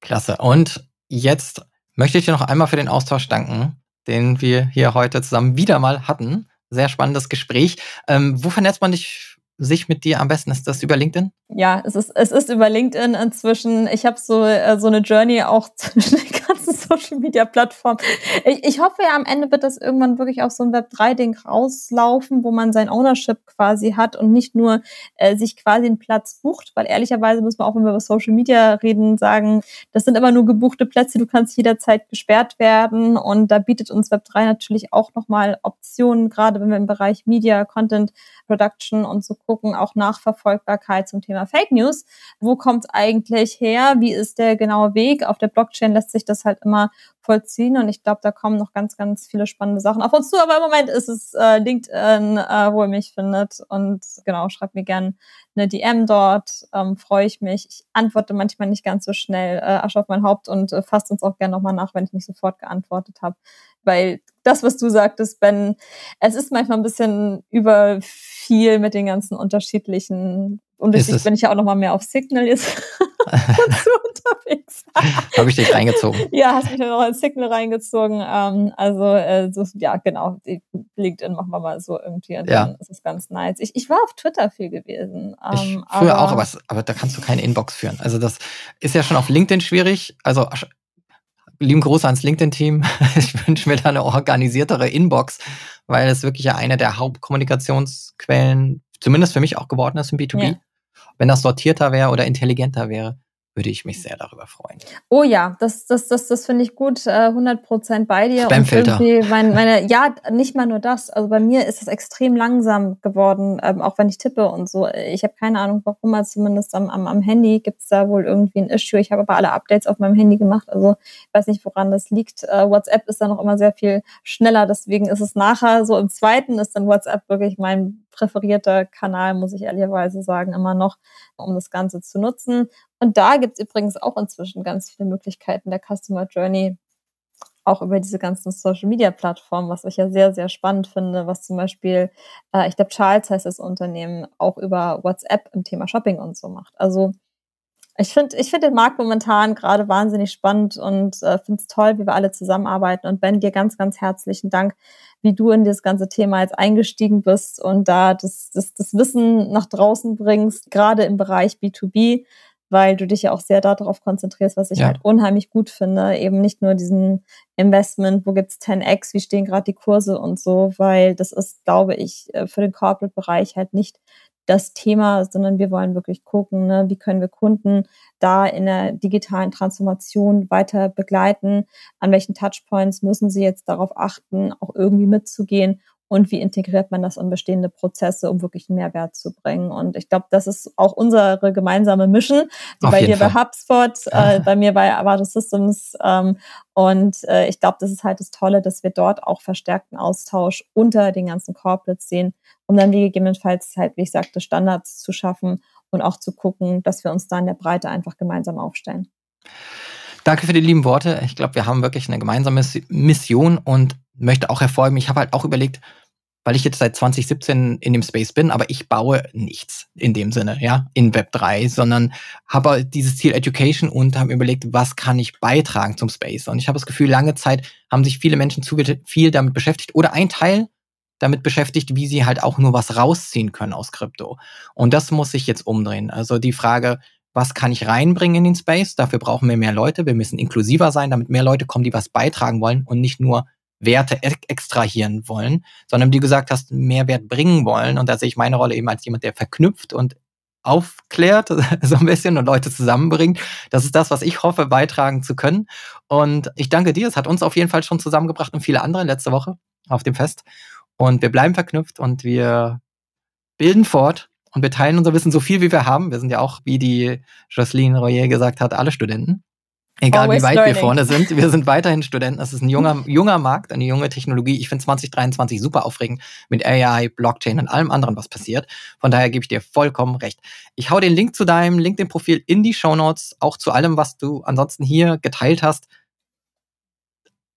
A: Klasse. Und jetzt möchte ich dir noch einmal für den Austausch danken den wir hier heute zusammen wieder mal hatten. Sehr spannendes Gespräch. Ähm, wo vernetzt man dich sich mit dir am besten? Ist das über LinkedIn?
B: Ja, es ist, es ist über LinkedIn inzwischen. Ich habe so, äh, so eine Journey auch zwischen den ganzen Social Media Plattformen. Ich, ich hoffe ja, am Ende wird das irgendwann wirklich auch so ein Web 3-Ding rauslaufen, wo man sein Ownership quasi hat und nicht nur äh, sich quasi einen Platz bucht, weil ehrlicherweise muss man auch, wenn wir über Social Media reden, sagen, das sind immer nur gebuchte Plätze, du kannst jederzeit gesperrt werden und da bietet uns Web 3 natürlich auch nochmal Optionen, gerade wenn wir im Bereich Media, Content Production und so gucken, auch Nachverfolgbarkeit zum Thema Fake News. Wo kommt es eigentlich her? Wie ist der genaue Weg? Auf der Blockchain lässt sich das halt immer vollziehen und ich glaube, da kommen noch ganz, ganz viele spannende Sachen auf uns zu. Aber im Moment ist es äh, LinkedIn, äh, wo ihr mich findet und genau, schreibt mir gerne eine DM dort, ähm, freue ich mich. Ich antworte manchmal nicht ganz so schnell, äh, Asche auf mein Haupt und äh, fasst uns auch gerne nochmal nach, wenn ich nicht sofort geantwortet habe. Weil das, was du sagtest, Ben, es ist manchmal ein bisschen über viel mit den ganzen unterschiedlichen und deswegen bin ich ja auch noch mal mehr auf Signal jetzt
A: unterwegs. Habe ich dich reingezogen?
B: Ja, hast mich dann noch ins Signal reingezogen. Ähm, also äh, so, ja, genau. LinkedIn machen wir mal so irgendwie. Und ja. dann ist es ganz nice. Ich, ich war auf Twitter viel gewesen.
A: Ähm, ich früher aber, auch, aber, aber da kannst du keine Inbox führen. Also das ist ja schon auf LinkedIn schwierig. Also lieben Gruß ans LinkedIn-Team. Ich wünsche mir da eine organisiertere Inbox, weil es wirklich ja eine der Hauptkommunikationsquellen, zumindest für mich auch geworden ist im B2B. Ja. Wenn das sortierter wäre oder intelligenter wäre, würde ich mich sehr darüber freuen.
B: Oh ja, das, das, das, das finde ich gut, äh, 100% bei dir.
A: Spamfilter.
B: Mein, meine, ja, nicht mal nur das. Also bei mir ist es extrem langsam geworden, ähm, auch wenn ich tippe und so. Ich habe keine Ahnung, warum, aber zumindest am, am, am Handy gibt es da wohl irgendwie ein Issue. Ich habe aber alle Updates auf meinem Handy gemacht, also ich weiß nicht, woran das liegt. Äh, WhatsApp ist da noch immer sehr viel schneller, deswegen ist es nachher so im zweiten ist dann WhatsApp wirklich mein präferierter Kanal, muss ich ehrlicherweise sagen, immer noch, um das Ganze zu nutzen. Und da gibt es übrigens auch inzwischen ganz viele Möglichkeiten der Customer Journey, auch über diese ganzen Social Media Plattformen, was ich ja sehr, sehr spannend finde, was zum Beispiel, äh, ich glaube, Charles heißt das Unternehmen, auch über WhatsApp im Thema Shopping und so macht. Also ich finde ich finde den Markt momentan gerade wahnsinnig spannend und äh, finde es toll, wie wir alle zusammenarbeiten. Und Ben, dir ganz, ganz herzlichen Dank, wie du in das ganze Thema jetzt eingestiegen bist und da das, das, das Wissen nach draußen bringst, gerade im Bereich B2B, weil du dich ja auch sehr darauf konzentrierst, was ich ja. halt unheimlich gut finde. Eben nicht nur diesen Investment, wo gibt's 10x, wie stehen gerade die Kurse und so, weil das ist, glaube ich, äh, für den Corporate-Bereich halt nicht das Thema, sondern wir wollen wirklich gucken, ne, wie können wir Kunden da in der digitalen Transformation weiter begleiten, an welchen Touchpoints müssen sie jetzt darauf achten, auch irgendwie mitzugehen und wie integriert man das in bestehende Prozesse, um wirklich einen Mehrwert zu bringen. Und ich glaube, das ist auch unsere gemeinsame Mission, die Auf bei dir Fall. bei HubSpot, äh, bei mir bei Avado Systems. Ähm, und äh, ich glaube, das ist halt das Tolle, dass wir dort auch verstärkten Austausch unter den ganzen Corporates sehen, um dann gegebenenfalls halt, wie ich sagte, Standards zu schaffen und auch zu gucken, dass wir uns da in der Breite einfach gemeinsam aufstellen.
A: Danke für die lieben Worte. Ich glaube, wir haben wirklich eine gemeinsame Mission und möchte auch hervorheben, ich habe halt auch überlegt, weil ich jetzt seit 2017 in dem Space bin, aber ich baue nichts in dem Sinne, ja, in Web 3, sondern habe dieses Ziel Education und habe überlegt, was kann ich beitragen zum Space. Und ich habe das Gefühl, lange Zeit haben sich viele Menschen zu viel damit beschäftigt oder ein Teil damit beschäftigt, wie sie halt auch nur was rausziehen können aus Krypto. Und das muss sich jetzt umdrehen. Also die Frage, was kann ich reinbringen in den Space? Dafür brauchen wir mehr Leute. Wir müssen inklusiver sein, damit mehr Leute kommen, die was beitragen wollen und nicht nur Werte extrahieren wollen, sondern wie du gesagt hast, Mehrwert bringen wollen. Und da sehe ich meine Rolle eben als jemand, der verknüpft und aufklärt, so ein bisschen und Leute zusammenbringt. Das ist das, was ich hoffe, beitragen zu können. Und ich danke dir. Es hat uns auf jeden Fall schon zusammengebracht und viele andere letzte Woche auf dem Fest. Und wir bleiben verknüpft und wir bilden fort und wir teilen unser Wissen so viel, wie wir haben. Wir sind ja auch, wie die Jocelyn Royer gesagt hat, alle Studenten. Egal Always wie weit learning. wir vorne sind, wir sind weiterhin Studenten. Es ist ein junger, junger Markt, eine junge Technologie. Ich finde 2023 super aufregend mit AI, Blockchain und allem anderen, was passiert. Von daher gebe ich dir vollkommen recht. Ich hau den Link zu deinem LinkedIn-Profil in die Show Notes, auch zu allem, was du ansonsten hier geteilt hast.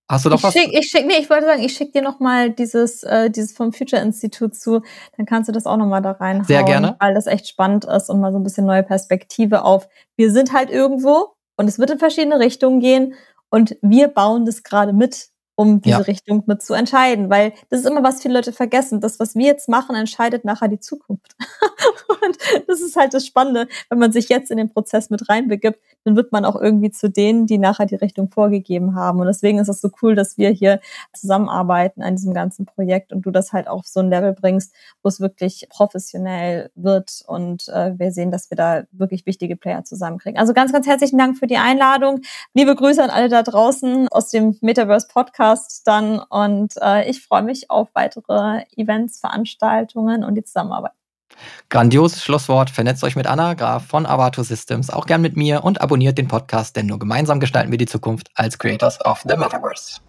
A: Hast du noch
B: ich
A: was?
B: Schick, ich schick, nee, ich wollte sagen, ich schicke dir noch mal dieses, äh, dieses vom Future Institut zu. Dann kannst du das auch noch mal da reinhauen.
A: Sehr gerne.
B: Weil das echt spannend ist und mal so ein bisschen neue Perspektive auf. Wir sind halt irgendwo und es wird in verschiedene Richtungen gehen. Und wir bauen das gerade mit, um diese ja. Richtung mit zu entscheiden, weil das ist immer, was viele Leute vergessen. Das, was wir jetzt machen, entscheidet nachher die Zukunft. und das ist halt das Spannende, wenn man sich jetzt in den Prozess mit reinbegibt, dann wird man auch irgendwie zu denen, die nachher die Richtung vorgegeben haben. Und deswegen ist es so cool, dass wir hier zusammenarbeiten an diesem ganzen Projekt und du das halt auf so ein Level bringst, wo es wirklich professionell wird und äh, wir sehen, dass wir da wirklich wichtige Player zusammenkriegen. Also ganz, ganz herzlichen Dank für die Einladung. Liebe Grüße an alle da draußen aus dem Metaverse Podcast dann und äh, ich freue mich auf weitere Events, Veranstaltungen und die Zusammenarbeit.
A: Grandioses Schlusswort. Vernetzt euch mit Anna Graf von Avato Systems, auch gern mit mir und abonniert den Podcast, denn nur gemeinsam gestalten wir die Zukunft als Creators of the Metaverse.